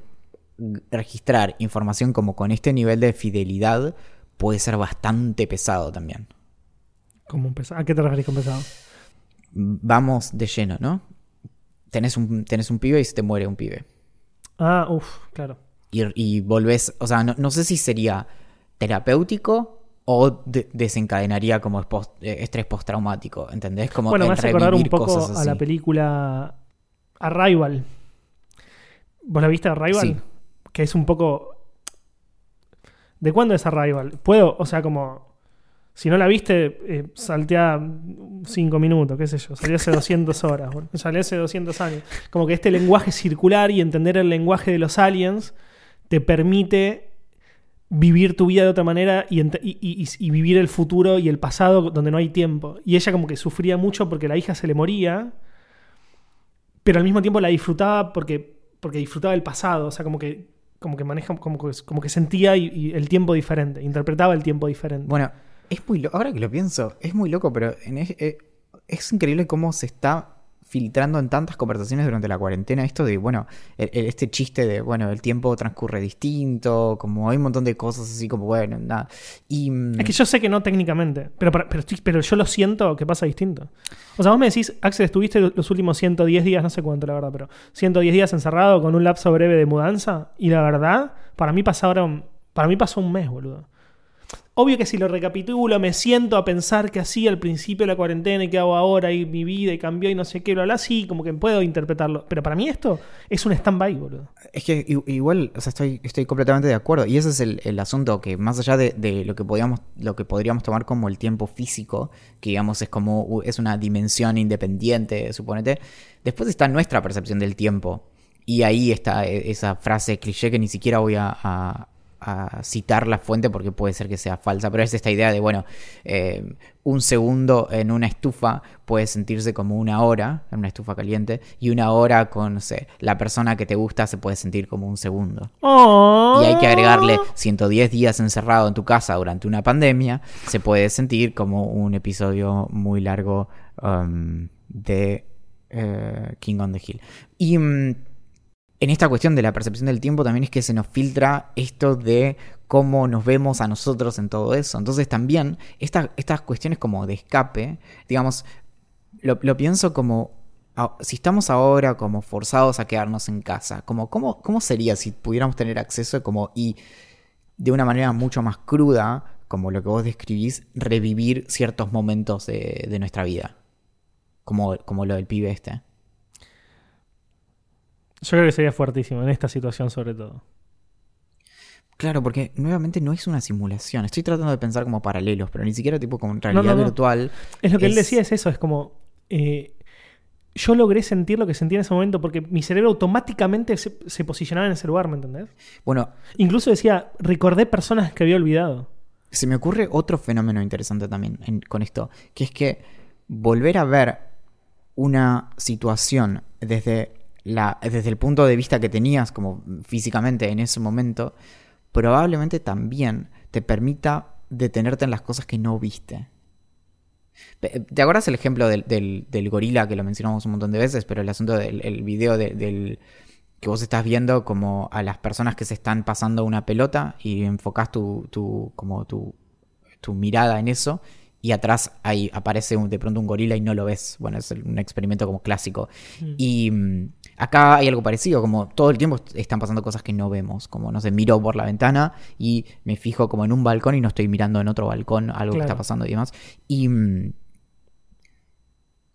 registrar información como con este nivel de fidelidad puede ser bastante pesado también. Como un pesado. ¿A qué te referís con pesado? Vamos de lleno, ¿no? Tenés un, tenés un pibe y se te muere un pibe. Ah, uff, claro. Y, y volvés, o sea, no, no sé si sería terapéutico o de- desencadenaría como eh, estrés postraumático, ¿entendés? Como bueno, me hace acordar un poco a la película Arrival. ¿Vos la viste Arrival? Sí. Que es un poco. ¿De cuándo es Arrival? Puedo, o sea, como. Si no la viste, eh, saltea 5 minutos, qué sé yo. Salió hace 200 horas, boludo. salió hace 200 años. Como que este lenguaje circular y entender el lenguaje de los aliens te permite vivir tu vida de otra manera y, vivir el futuro y el pasado donde no hay tiempo. Y ella como que sufría mucho porque la hija se le moría, pero al mismo tiempo la disfrutaba porque, porque disfrutaba el pasado. O sea, como que, como que maneja, como que, como que sentía y- el tiempo diferente, interpretaba el tiempo diferente. Bueno, es muy ahora que lo pienso, es muy loco, pero en es, eh, es increíble cómo se está filtrando en tantas conversaciones durante la cuarentena esto de, bueno, el- el- este chiste de, bueno, el tiempo transcurre distinto, como hay un montón de cosas así como, bueno, nada. Mm, Es que yo sé que no técnicamente, pero, pero, pero yo lo siento que pasa distinto. O sea, vos me decís, Axel, estuviste los últimos 110 días, no sé cuánto la verdad, pero 110 días encerrado con un lapso breve de mudanza, y la verdad, para mí pasaron, para mí pasó un mes, boludo. Obvio que si lo recapitulo, me siento a pensar que así al principio de la cuarentena y qué hago ahora y mi vida y cambió y no sé qué, bla, bla, sí, como que puedo interpretarlo. Pero para mí esto es un stand-by, boludo. Es que igual, o sea, estoy, estoy completamente de acuerdo. Y ese es el, el asunto que más allá de, de lo que podríamos, lo que podríamos tomar como el tiempo físico, que digamos es como es una dimensión independiente, suponete, después está nuestra percepción del tiempo. Y ahí está eh, esa frase cliché que ni siquiera voy a- a citar la fuente porque puede ser que sea falsa, pero es esta idea de, bueno, eh, un segundo en una estufa puede sentirse como una hora, en una estufa caliente, y una hora con, no sé, la persona que te gusta se puede sentir como un segundo. Oh. Y hay que agregarle 110 días encerrado en tu casa durante una pandemia, se puede sentir como un episodio muy largo um, de eh, King on the Hill. Y mm, en esta cuestión de la percepción del tiempo también es que se nos filtra esto de cómo nos vemos a nosotros en todo eso. Entonces también esta- estas cuestiones como de escape, digamos, lo, pienso como si estamos ahora como forzados a quedarnos en casa, como cómo, cómo sería si pudiéramos tener acceso como y de una manera mucho más cruda, como lo que vos describís, revivir ciertos momentos de, de nuestra vida, como, como lo del pibe este. Yo creo que sería fuertísimo en esta situación sobre todo. Claro, porque nuevamente no es una simulación. Estoy tratando de pensar como paralelos, pero ni siquiera tipo como en No, realidad no, no. virtual. Es lo que él decía, es eso, es como... eh, yo logré sentir lo que sentí en ese momento porque mi cerebro automáticamente se, se posicionaba en ese lugar, ¿me entendés? Bueno, Incluso decía, recordé personas que había olvidado. se me ocurre otro fenómeno interesante también en- con esto, que es que volver a ver una situación desde, la, desde el punto de vista que tenías como físicamente en ese momento, probablemente también te permita detenerte en las cosas que no viste. ¿Te acuerdas el ejemplo del, del- gorila que lo mencionamos un montón de veces? Pero el asunto del el video de- del que vos estás viendo como a las personas que se están pasando una pelota y enfocás tu, tu, como tu, tu mirada en eso y atrás ahí aparece un- de pronto un gorila y no lo ves. Bueno, es un experimento como clásico. Y mm, acá hay algo parecido, como todo el tiempo est- están pasando cosas que no vemos, como no sé, miro por la ventana y me fijo como en un balcón y no estoy mirando en otro balcón algo que está pasando y demás. Y, mm,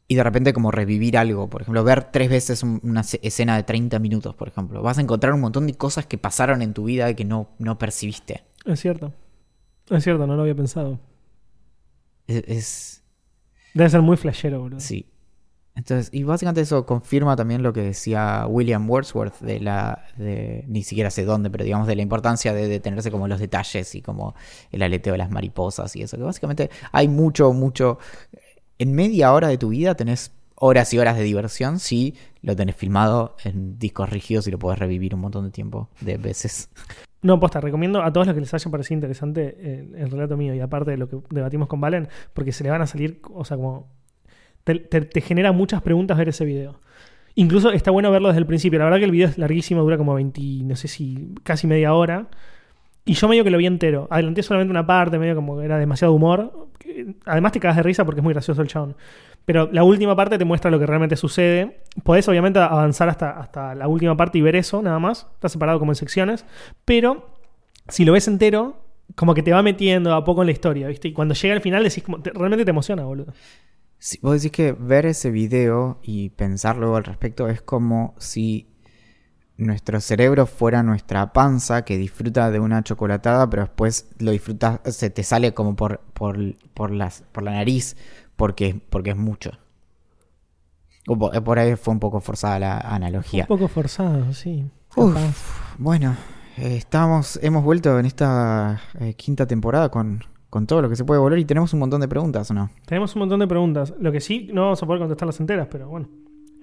y de repente como revivir algo, por ejemplo, ver tres veces un- una escena de 30 minutos, por ejemplo. Vas a encontrar un montón de cosas que pasaron en tu vida y que no, no percibiste. Es cierto. Es cierto, no lo había pensado. Es, es- Debe ser muy flashero, boludo. sí. Entonces, y básicamente eso confirma también lo que decía William Wordsworth de la, de, ni siquiera sé dónde, pero digamos de la importancia de detenerse como en los detalles y como el aleteo de las mariposas y eso, que básicamente hay mucho, mucho, en media hora de tu vida tenés horas y horas de diversión si lo tenés filmado en discos rígidos y lo podés revivir un montón de tiempo, de veces. No, posta, recomiendo a todos los que les haya parecido interesante eh, el relato mío y aparte de lo que debatimos con Valen, porque se le van a salir, o sea, como Te, te- te genera muchas preguntas ver ese video. Incluso está bueno verlo desde el principio. La verdad que el video es larguísimo, dura como 20, no sé si casi media hora. Y yo medio que lo vi entero. Adelanté solamente una parte, medio como que era demasiado humor. Además te cagas de risa porque es muy gracioso el chabón. Pero la última parte te muestra lo que realmente sucede. Podés obviamente avanzar hasta, hasta la última parte y ver eso, nada más. Está separado como en secciones. Pero si lo ves entero, como que te va metiendo a poco en la historia, ¿viste? Y cuando llega al final decís como, te- realmente te emociona, boludo. Vos decís que ver ese video y pensar luego al respecto es como si nuestro cerebro fuera nuestra panza que disfruta de una chocolatada, pero después lo disfrutas, se te sale como por, por, por, las, por la nariz porque, porque es mucho. O Por ahí fue un poco forzada la analogía. Un poco forzado, sí. Uf, bueno, eh, estamos, hemos vuelto en esta eh, quinta temporada con, con todo lo que se puede volver y tenemos un montón de preguntas, ¿o no? Tenemos un montón de preguntas. Lo que sí, no vamos a poder contestarlas enteras, pero bueno.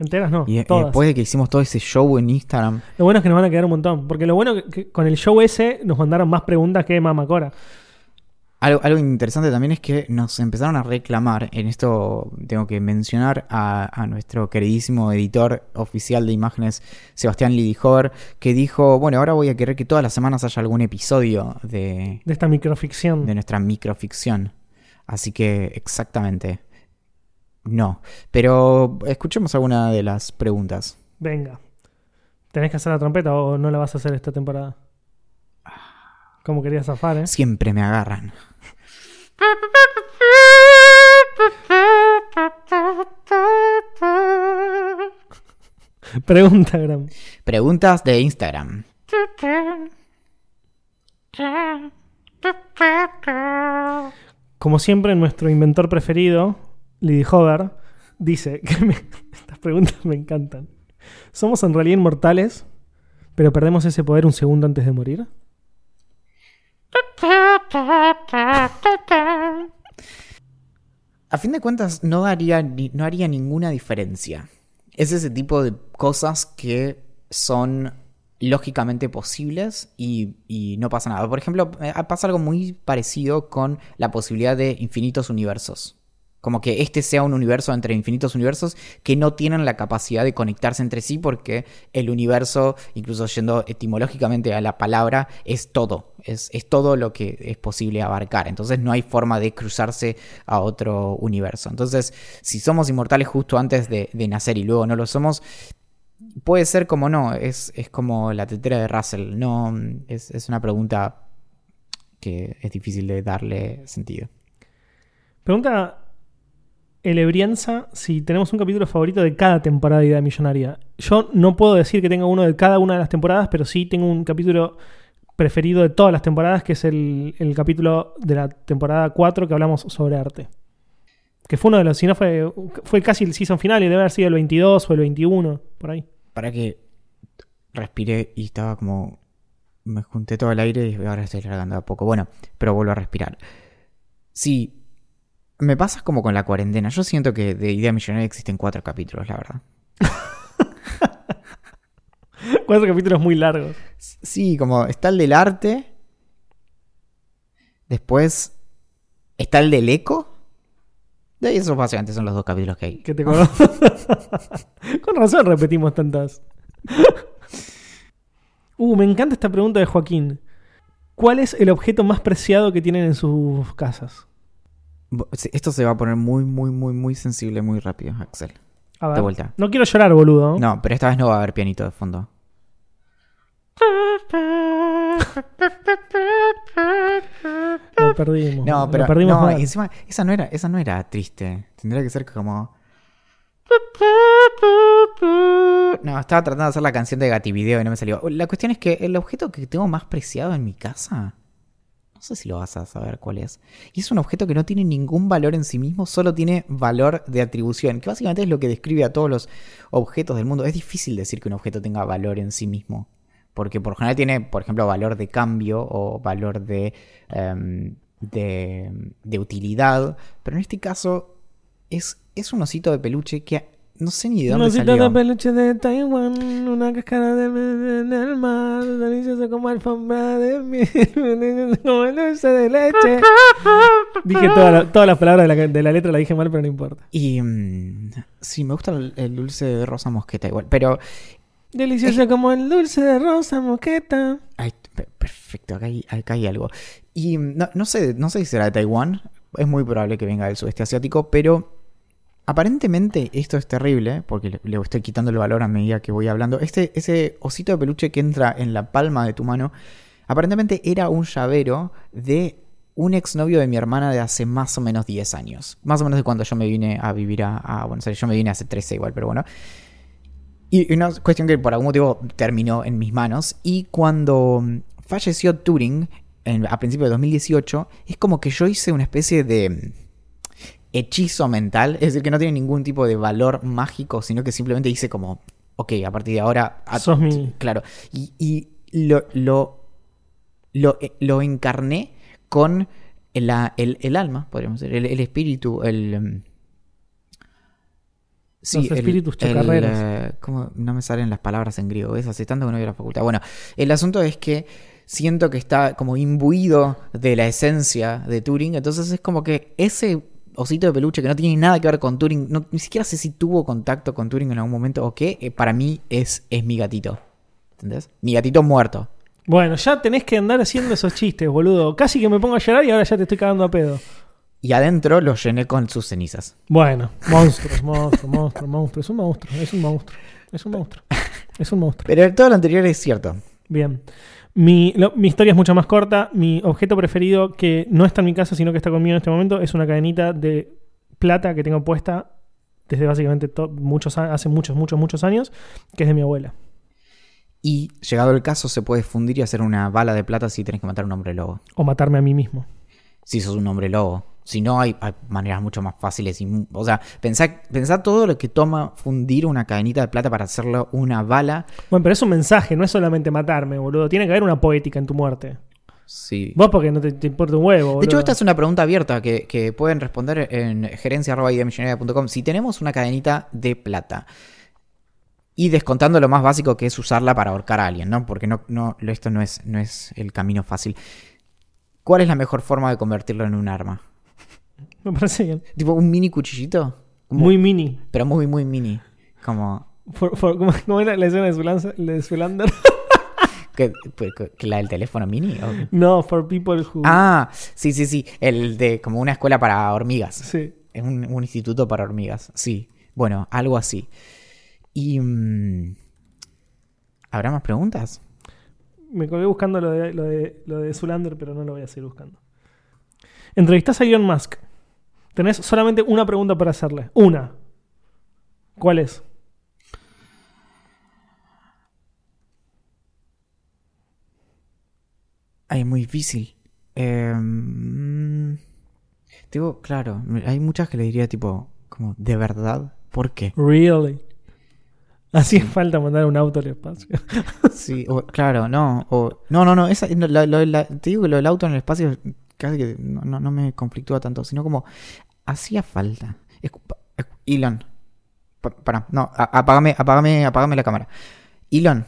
Enteras no, Y, y todas. después de que hicimos todo ese show en Instagram, Lo bueno es que nos van a quedar un montón. Porque lo bueno que, que con el show ese nos mandaron más preguntas que Mamacora. Algo, algo interesante también es que nos empezaron a reclamar, en esto tengo que mencionar a, a nuestro queridísimo editor oficial de imágenes, Sebastián Lidihover, que dijo, bueno, ahora voy a querer que todas las semanas haya algún episodio de, De esta microficción. de nuestra microficción. Así que exactamente, no. Pero escuchemos alguna de las preguntas. Venga. ¿Tenés que hacer la trompeta o no la vas a hacer esta temporada? Como querías zafar, ¿eh? Siempre me agarran. Pregunta, Gram. Preguntas de Instagram. Como siempre, nuestro inventor preferido, Liddy Hover, dice que estas preguntas me encantan. ¿Somos en realidad inmortales, pero perdemos ese poder un segundo antes de morir? A fin de cuentas, no, daría, no haría ninguna diferencia. Es ese tipo de cosas que son lógicamente posibles y, y no pasa nada. Por ejemplo, eh, pasa algo muy parecido con la posibilidad de infinitos universos. Como que este sea un universo entre infinitos universos que no tienen la capacidad de conectarse entre sí porque el universo, incluso yendo etimológicamente a la palabra, es todo. Es, es todo lo que es posible abarcar. Entonces no hay forma de cruzarse a otro universo. Entonces, si somos inmortales justo antes de, de nacer y luego no lo somos, puede ser como no. Es, es como la tetera de Russell. No, es, es una pregunta que es difícil de darle sentido. Pregunta Elebrianza si tenemos un capítulo favorito de cada temporada de Idea Millonaria. Yo no puedo decir que tenga uno de cada una de las temporadas, pero sí tengo un capítulo preferido de todas las temporadas, que es el, el capítulo de la temporada 4 que hablamos sobre arte. Que fue uno de los, si no fue, fue casi el season final y debe haber sido el 22 o el 21, por ahí. Para que respiré y estaba como. Me junté todo el aire y ahora estoy largando a poco. Bueno, pero vuelvo a respirar. Sí, me pasa como con la cuarentena. Yo siento que de Idea Millonaria existen cuatro capítulos, la verdad. Cuatro capítulos muy largos. Sí, como está el del arte. Después está el del eco. De esos básicamente son los dos capítulos que hay. Que te conozco. Con razón repetimos tantas. uh, me encanta esta pregunta de Joaquín. ¿Cuál es el objeto más preciado que tienen en sus casas? Esto se va a poner muy, muy, muy, muy sensible muy rápido, Axel. A ver. De vuelta. No quiero llorar, boludo. No, pero esta vez no va a haber pianito de fondo. Lo perdimos. No, lo pero perdimos no, mal. y encima esa no era, esa no era triste. Tendría que ser como. No, estaba tratando de hacer la canción de Gativideo y no me salió. La cuestión es que el objeto que tengo más preciado en mi casa, no sé si lo vas a saber cuál es. Y es un objeto que no tiene ningún valor en sí mismo, solo tiene valor de atribución, que básicamente es lo que describe a todos los objetos del mundo. Es difícil decir que un objeto tenga valor en sí mismo. Porque por general tiene, por ejemplo, valor de cambio o valor de, em, de, de utilidad. Pero en este caso es, es un osito de peluche que no sé ni de dónde Una salió. de peluche de Taiwán, una cascara de en el mar, deliciosa como alfombra de miel, como el dulce de leche. Dije toda la- todas las palabras de la, de la letra, la dije mal, pero no importa. Y mm, sí, me gusta el, el dulce de rosa mosqueta igual. Pero, Deliciosa como el dulce de rosa moqueta. ay, pe- perfecto, acá hay, acá hay algo. Y mm, no, no sé, no sé si será de Taiwán. Es muy probable que venga del sudeste asiático, pero aparentemente esto es terrible, porque le, estoy quitando el valor a medida que voy hablando. Este, ese osito de peluche que entra en la palma de tu mano, aparentemente era un llavero de un exnovio de mi hermana de hace más o menos 10 años. Más o menos de cuando yo me vine a vivir a, a Buenos Aires. Yo me vine hace 13 igual, pero bueno. Y una cuestión que por algún motivo terminó en mis manos. Y cuando falleció Turing, a principios de 2018, es como que yo hice una especie de hechizo mental. Es decir, que no tiene ningún tipo de valor mágico, sino que simplemente hice como, ok, a partir de ahora... Sos mi- Claro. Y, y lo, lo, lo, eh, lo encarné con la- el, el alma, podríamos decir, el, el espíritu, el... mm, Los espíritus chocarreros. eh, ¿cómo? No me salen las palabras en griego, ¿ves? Hace tanto que no voy a la facultad. Bueno, el asunto es que siento que está como imbuido de la esencia de Turing, entonces es como que ese osito de peluche que no tiene nada que ver con Turing, no- ni siquiera sé si tuvo contacto con Turing en algún momento o qué, eh, para mí es, es mi gatito. ¿Entendés? Mi gatito muerto. Bueno, ya tenés que andar haciendo esos chistes, boludo. Casi que me pongo a llorar y ahora ya te estoy cagando a pedo. Y adentro lo llené con sus cenizas. Bueno, monstruos, monstruo, monstruo, monstruo. Es un monstruo, es un monstruo. Es un monstruo. Es un monstruo. Pero todo lo anterior es cierto. Bien. Mi, lo- mi historia es mucho más corta. Mi objeto preferido, que no está en mi casa, sino que está conmigo en este momento, es una cadenita de plata que tengo puesta desde básicamente muchos, hace muchos, muchos, muchos años, que es de mi abuela. Y llegado el caso, se puede fundir y hacer una bala de plata si tenés que matar a un hombre lobo. O matarme a mí mismo. Si sos un hombre lobo. Si no, hay, hay maneras mucho más fáciles. Y, o sea, pensá, pensá todo lo que toma fundir una cadenita de plata para hacerlo una bala. Bueno, pero es un mensaje, no es solamente matarme, boludo. Tiene que haber una poética en tu muerte. Sí. Vos porque no te, te importa un huevo, boludo. De hecho, esta es una pregunta abierta que, que pueden responder en gerencia.idemillonaria.com. Si tenemos una cadenita de plata y descontando lo más básico que es usarla para ahorcar a alguien, ¿no? Porque no, no, esto no es, no es el camino fácil. ¿Cuál es la mejor forma de convertirlo en un arma? Me parece bien. ¿Tipo un mini cuchillito? Como- Muy mini. Pero muy, muy mini. Como... For- for- ¿cómo, cómo era la escena de Zulander? De Zoolander? ¿Que, que- la del teléfono mini? no, for people who... Ah, sí, sí, sí. El de como una escuela para hormigas. Sí. Es un, un instituto para hormigas. Sí. Bueno, algo así. Y... mm, ¿Habrá más preguntas? Me colgué buscando lo de, lo, de, lo de Zoolander, pero no lo voy a seguir buscando. Entrevistás a Elon Musk. Tenés solamente una pregunta para hacerle. Una. ¿Cuál es? Ay, es muy difícil. Eh, digo, claro, hay muchas que le diría tipo, como, ¿de verdad? ¿Por qué? Really. Hacía falta mandar un auto al espacio. Sí, o- claro, no. O, no, no, no. Esa, no, la- lo- la- te digo que lo del auto en el espacio casi que no, no- no me conflictúa tanto, sino como hacía falta. Elon. Pa- Para, no, apágame, apágame, apágame la cámara. Elon,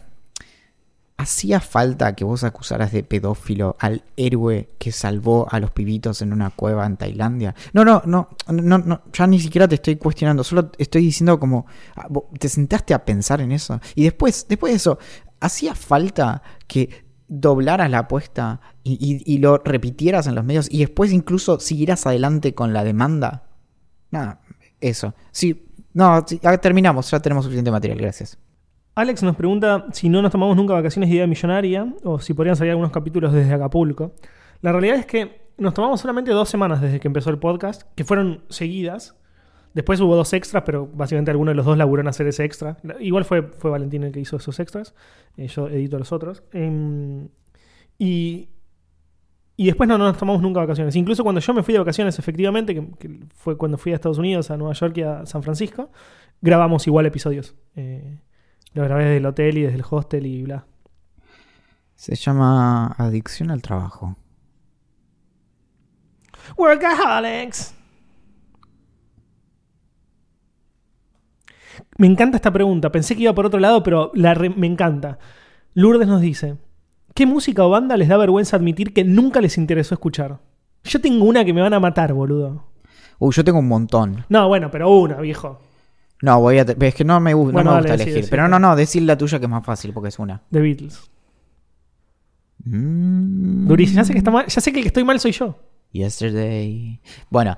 ¿hacía falta que vos acusaras de pedófilo al héroe que salvó a los pibitos en una cueva en Tailandia? No, no, no, no, no, ya ni siquiera te estoy cuestionando, solo estoy diciendo como, ah, ¿te sentaste a pensar en eso? Y después, después de eso, ¿hacía falta que doblaras la apuesta y, lo repitieras en los medios y después incluso siguieras adelante con la demanda? Nada, eso. Sí, no, ah, terminamos, ya tenemos suficiente material, gracias. Alex nos pregunta si no nos tomamos nunca vacaciones de idea millonaria o si podrían salir algunos capítulos desde Acapulco. La realidad es que nos tomamos solamente dos semanas desde que empezó el podcast, que fueron seguidas. Después hubo dos extras, pero básicamente alguno de los dos laburó en hacer ese extra. Igual fue, fue Valentín el que hizo esos extras. Eh, yo edito los otros. Em, y, y después no, no nos tomamos nunca vacaciones. Incluso cuando yo me fui de vacaciones, efectivamente, que, que fue cuando fui a Estados Unidos, a Nueva York y a San Francisco, grabamos igual episodios. Eh, lo grabé desde el hotel y desde el hostel y bla. Se llama adicción al trabajo. Workaholics. Me encanta esta pregunta. Pensé que iba por otro lado, pero la re- me encanta. Lourdes nos dice: ¿Qué música o banda les da vergüenza admitir que nunca les interesó escuchar? Yo tengo una que me van a matar, boludo. Uy, yo tengo un montón. No, bueno, pero una, viejo. No, voy a. Es que no me, gu- no Bueno, me dale, gusta decí, elegir. decí, pero no, no, decir la tuya que es más fácil porque es una. The Beatles. Mm, Durísimo. Ya sé que está mal, ya sé que el que estoy mal soy yo. Yesterday. Bueno,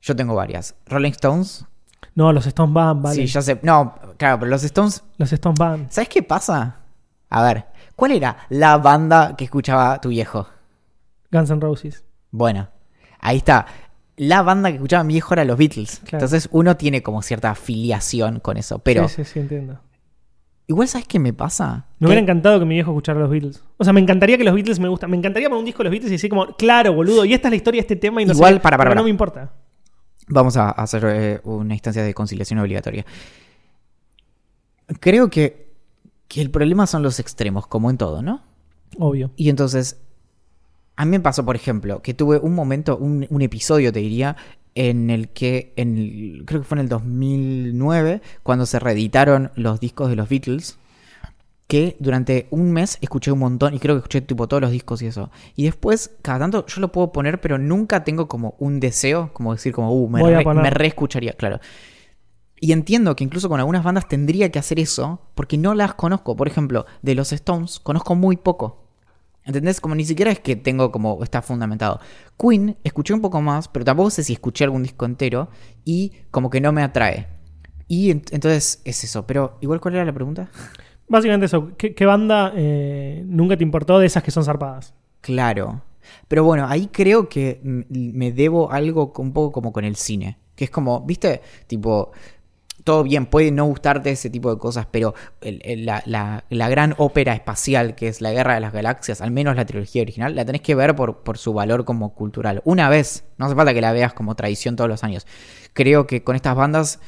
yo tengo varias. Rolling Stones. No, los Stones van, vale. Sí, ya sé. No, claro, pero los Stones. Los Stones van. ¿Sabes qué pasa? A ver, ¿cuál era la banda que escuchaba tu viejo? Guns N' Roses. Bueno, ahí está. La banda que escuchaba mi viejo era los Beatles. Claro. Entonces uno tiene como cierta afiliación con eso. Pero Sí, sí, sí, entiendo. igual, ¿sabes qué me pasa? Me hubiera encantado que mi viejo escuchara los Beatles. O sea, me encantaría que los Beatles me gustan. Me encantaría poner un disco de los Beatles y decir como, claro, boludo, y esta es la historia de este tema y no Igual, sé, para, para, pero para. no me importa. Vamos a hacer eh, una instancia de conciliación obligatoria. Creo que, que el problema son los extremos, como en todo, ¿no? Obvio. Y entonces, a mí me pasó, por ejemplo, que tuve un momento, un, un episodio, te diría, en el que, en el- creo que fue en el 2009, cuando se reeditaron los discos de los Beatles, que durante un mes escuché un montón y creo que escuché tipo todos los discos y eso. Y después, cada tanto, yo lo puedo poner, pero nunca tengo como un deseo, como decir como, uh, me, re- reescucharía, claro. Y entiendo que incluso con algunas bandas tendría que hacer eso porque no las conozco. Por ejemplo, de los Stones conozco muy poco. ¿Entendés? Como ni siquiera es que tengo como está fundamentado. Queen escuché un poco más, pero tampoco sé si escuché algún disco entero y como que no me atrae. Y ent- entonces es eso. Pero igual, ¿cuál era la pregunta? Básicamente eso. ¿Qué, banda eh, nunca te importó de esas que son zarpadas? Claro. Pero bueno, ahí creo que me debo algo un poco como con el cine. Que es como, ¿viste? Tipo, todo bien, puede no gustarte ese tipo de cosas, pero la gran ópera espacial que es la Guerra de las Galaxias, al menos la trilogía original, la tenés que ver por, por su valor como cultural. Una vez, no hace falta que la veas como tradición todos los años. Creo que con estas bandas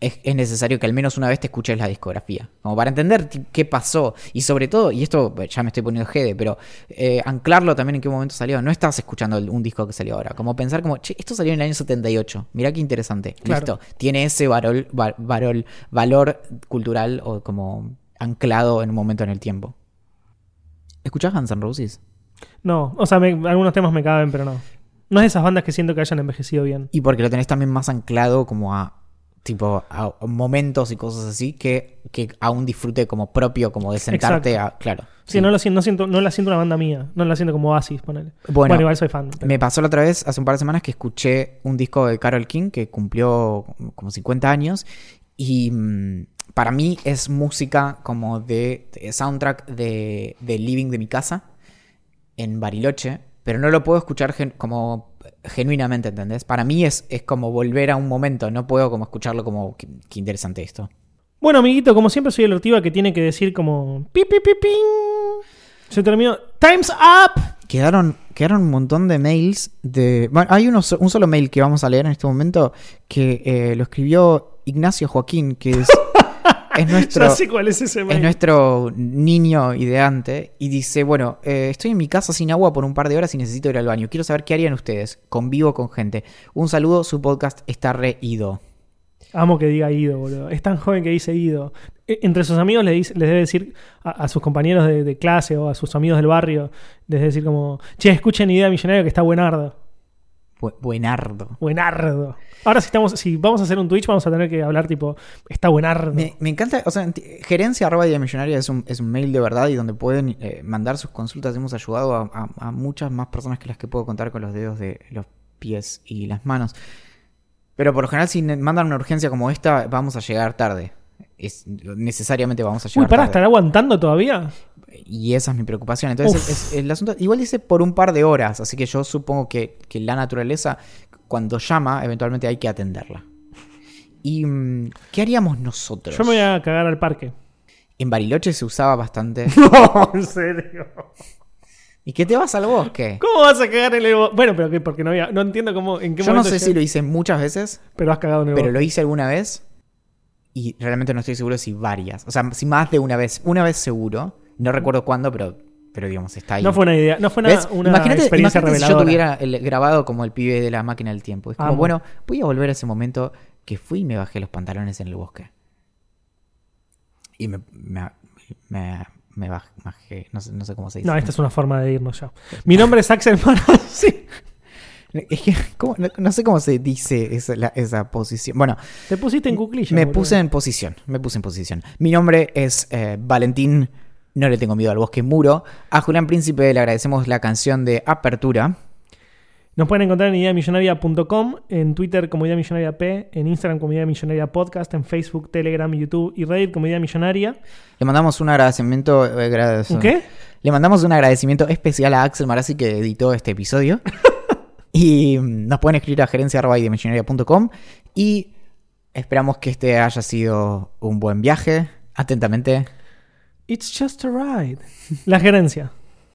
es, es necesario que al menos una vez te escuches la discografía. Como para entender qué pasó. Y sobre todo, y esto ya me estoy poniendo jede, pero eh, anclarlo también en qué momento salió. No estás escuchando el- un disco que salió ahora. Como pensar como, che, esto salió en el año 78. Mirá qué interesante. Claro. Listo. Tiene ese varol- va- varol- valor cultural o como anclado en un momento en el tiempo. ¿Escuchás Guns N' Roses? No, o sea, me- algunos temas me caben, pero no. No es de esas bandas que siento que hayan envejecido bien. Y porque lo tenés también más anclado como a tipo a momentos y cosas así que, que a un disfrute como propio, como de sentarte a. Claro. Sí, No, lo siento, no, siento, no la siento una banda mía. No la siento como Oasis, ponele. Bueno, Bueno, igual soy fan. pero- Me pasó la otra vez, hace un par de semanas, que escuché un disco de Carol King que cumplió como 50 años. Y mm, para mí es música como de, de soundtrack de, de living de mi casa en Bariloche. Pero no lo puedo escuchar como genuinamente, ¿entendés? Para mí es, es como volver a un momento. No puedo como escucharlo como qué, qué interesante esto. Bueno, amiguito, como siempre soy el ortiva que tiene que decir como... Pi, pi, pi, ping. Se terminó. ¡Time's up! Quedaron, quedaron un montón de mails de. Bueno, hay uno un solo mail que vamos a leer en este momento que eh, lo escribió Ignacio Joaquín, que es, es nuestro. Ya sé cuál es ese Es nuestro niño ideante y dice, bueno, eh, estoy en mi casa sin agua por un par de horas y necesito ir al baño. Quiero saber qué harían ustedes. Convivo con gente. Un saludo, su podcast está reído. Amo que diga Ido, boludo. Es tan joven que dice Ido. E- Entre sus amigos le dice- les debe decir a, a sus compañeros de, de clase o a sus amigos del barrio, les debe decir como, che, escuchen Idea Millonaria que está buenardo. Bu- buenardo. Buenardo. Ahora si estamos, si vamos a hacer un Twitch, vamos a tener que hablar tipo, está buenardo. Me, me encanta, o sea, gerencia arroba millonaria es un, es un mail de verdad y donde pueden eh, mandar sus consultas. Hemos ayudado a, a- a muchas más personas que las que puedo contar con los dedos de los pies y las manos. Pero por lo general, si mandan una urgencia como esta, vamos a llegar tarde. Es, necesariamente vamos a Uy, llegar pará, tarde. ¿estará aguantando todavía? Y esa es mi preocupación. Entonces, es- el asunto. Igual dice por un par de horas, así que yo supongo que, que la naturaleza, cuando llama, eventualmente hay que atenderla. ¿Y mm, qué haríamos nosotros? Yo me voy a cagar al parque. En Bariloche se usaba bastante. No, en serio. ¿Y qué te vas al bosque? ¿Cómo vas a cagar en el bo- Bueno, pero que porque no había, no entiendo cómo, en qué Yo no sé si lo hice muchas veces, Pero has cagado en el pero bosque. lo hice alguna vez. Y realmente no estoy seguro si varias. O sea, si más de una vez. Una vez seguro. No recuerdo cuándo, pero, pero digamos, está ahí. No fue una idea, no fue una, una imagínate, experiencia imagínate si reveladora. yo tuviera el- grabado como el pibe de la máquina del tiempo. Es como, Amo. bueno, voy a volver a ese momento que fui y me bajé los pantalones en el bosque. Y me, me, me, me baj- bajé, no sé, no sé cómo se dice. No, esta es una forma de irnos ya. Mi nombre es Axel Marazzi. Es que. No, no sé cómo se dice esa, la- esa posición. Bueno, Te pusiste en cuclillas. me boludo. puse en posición. Me puse en posición. Mi nombre es eh, Valentín. No le tengo miedo al bosque muro. A Julián Príncipe le agradecemos la canción de apertura. Nos pueden encontrar en ideamillonaria.com, en Twitter como Idea Millonaria P, en Instagram como Idea Millonaria Podcast, en Facebook, Telegram, YouTube y Reddit como Idea Millonaria. Le mandamos un agradecimiento. eh, gra- ¿Un qué? Le mandamos un agradecimiento especial a Axel Marazzi que editó este episodio. y mm, nos pueden escribir a gerencia.com y esperamos que este haya sido un buen viaje. Atentamente, It's just a ride. La gerencia.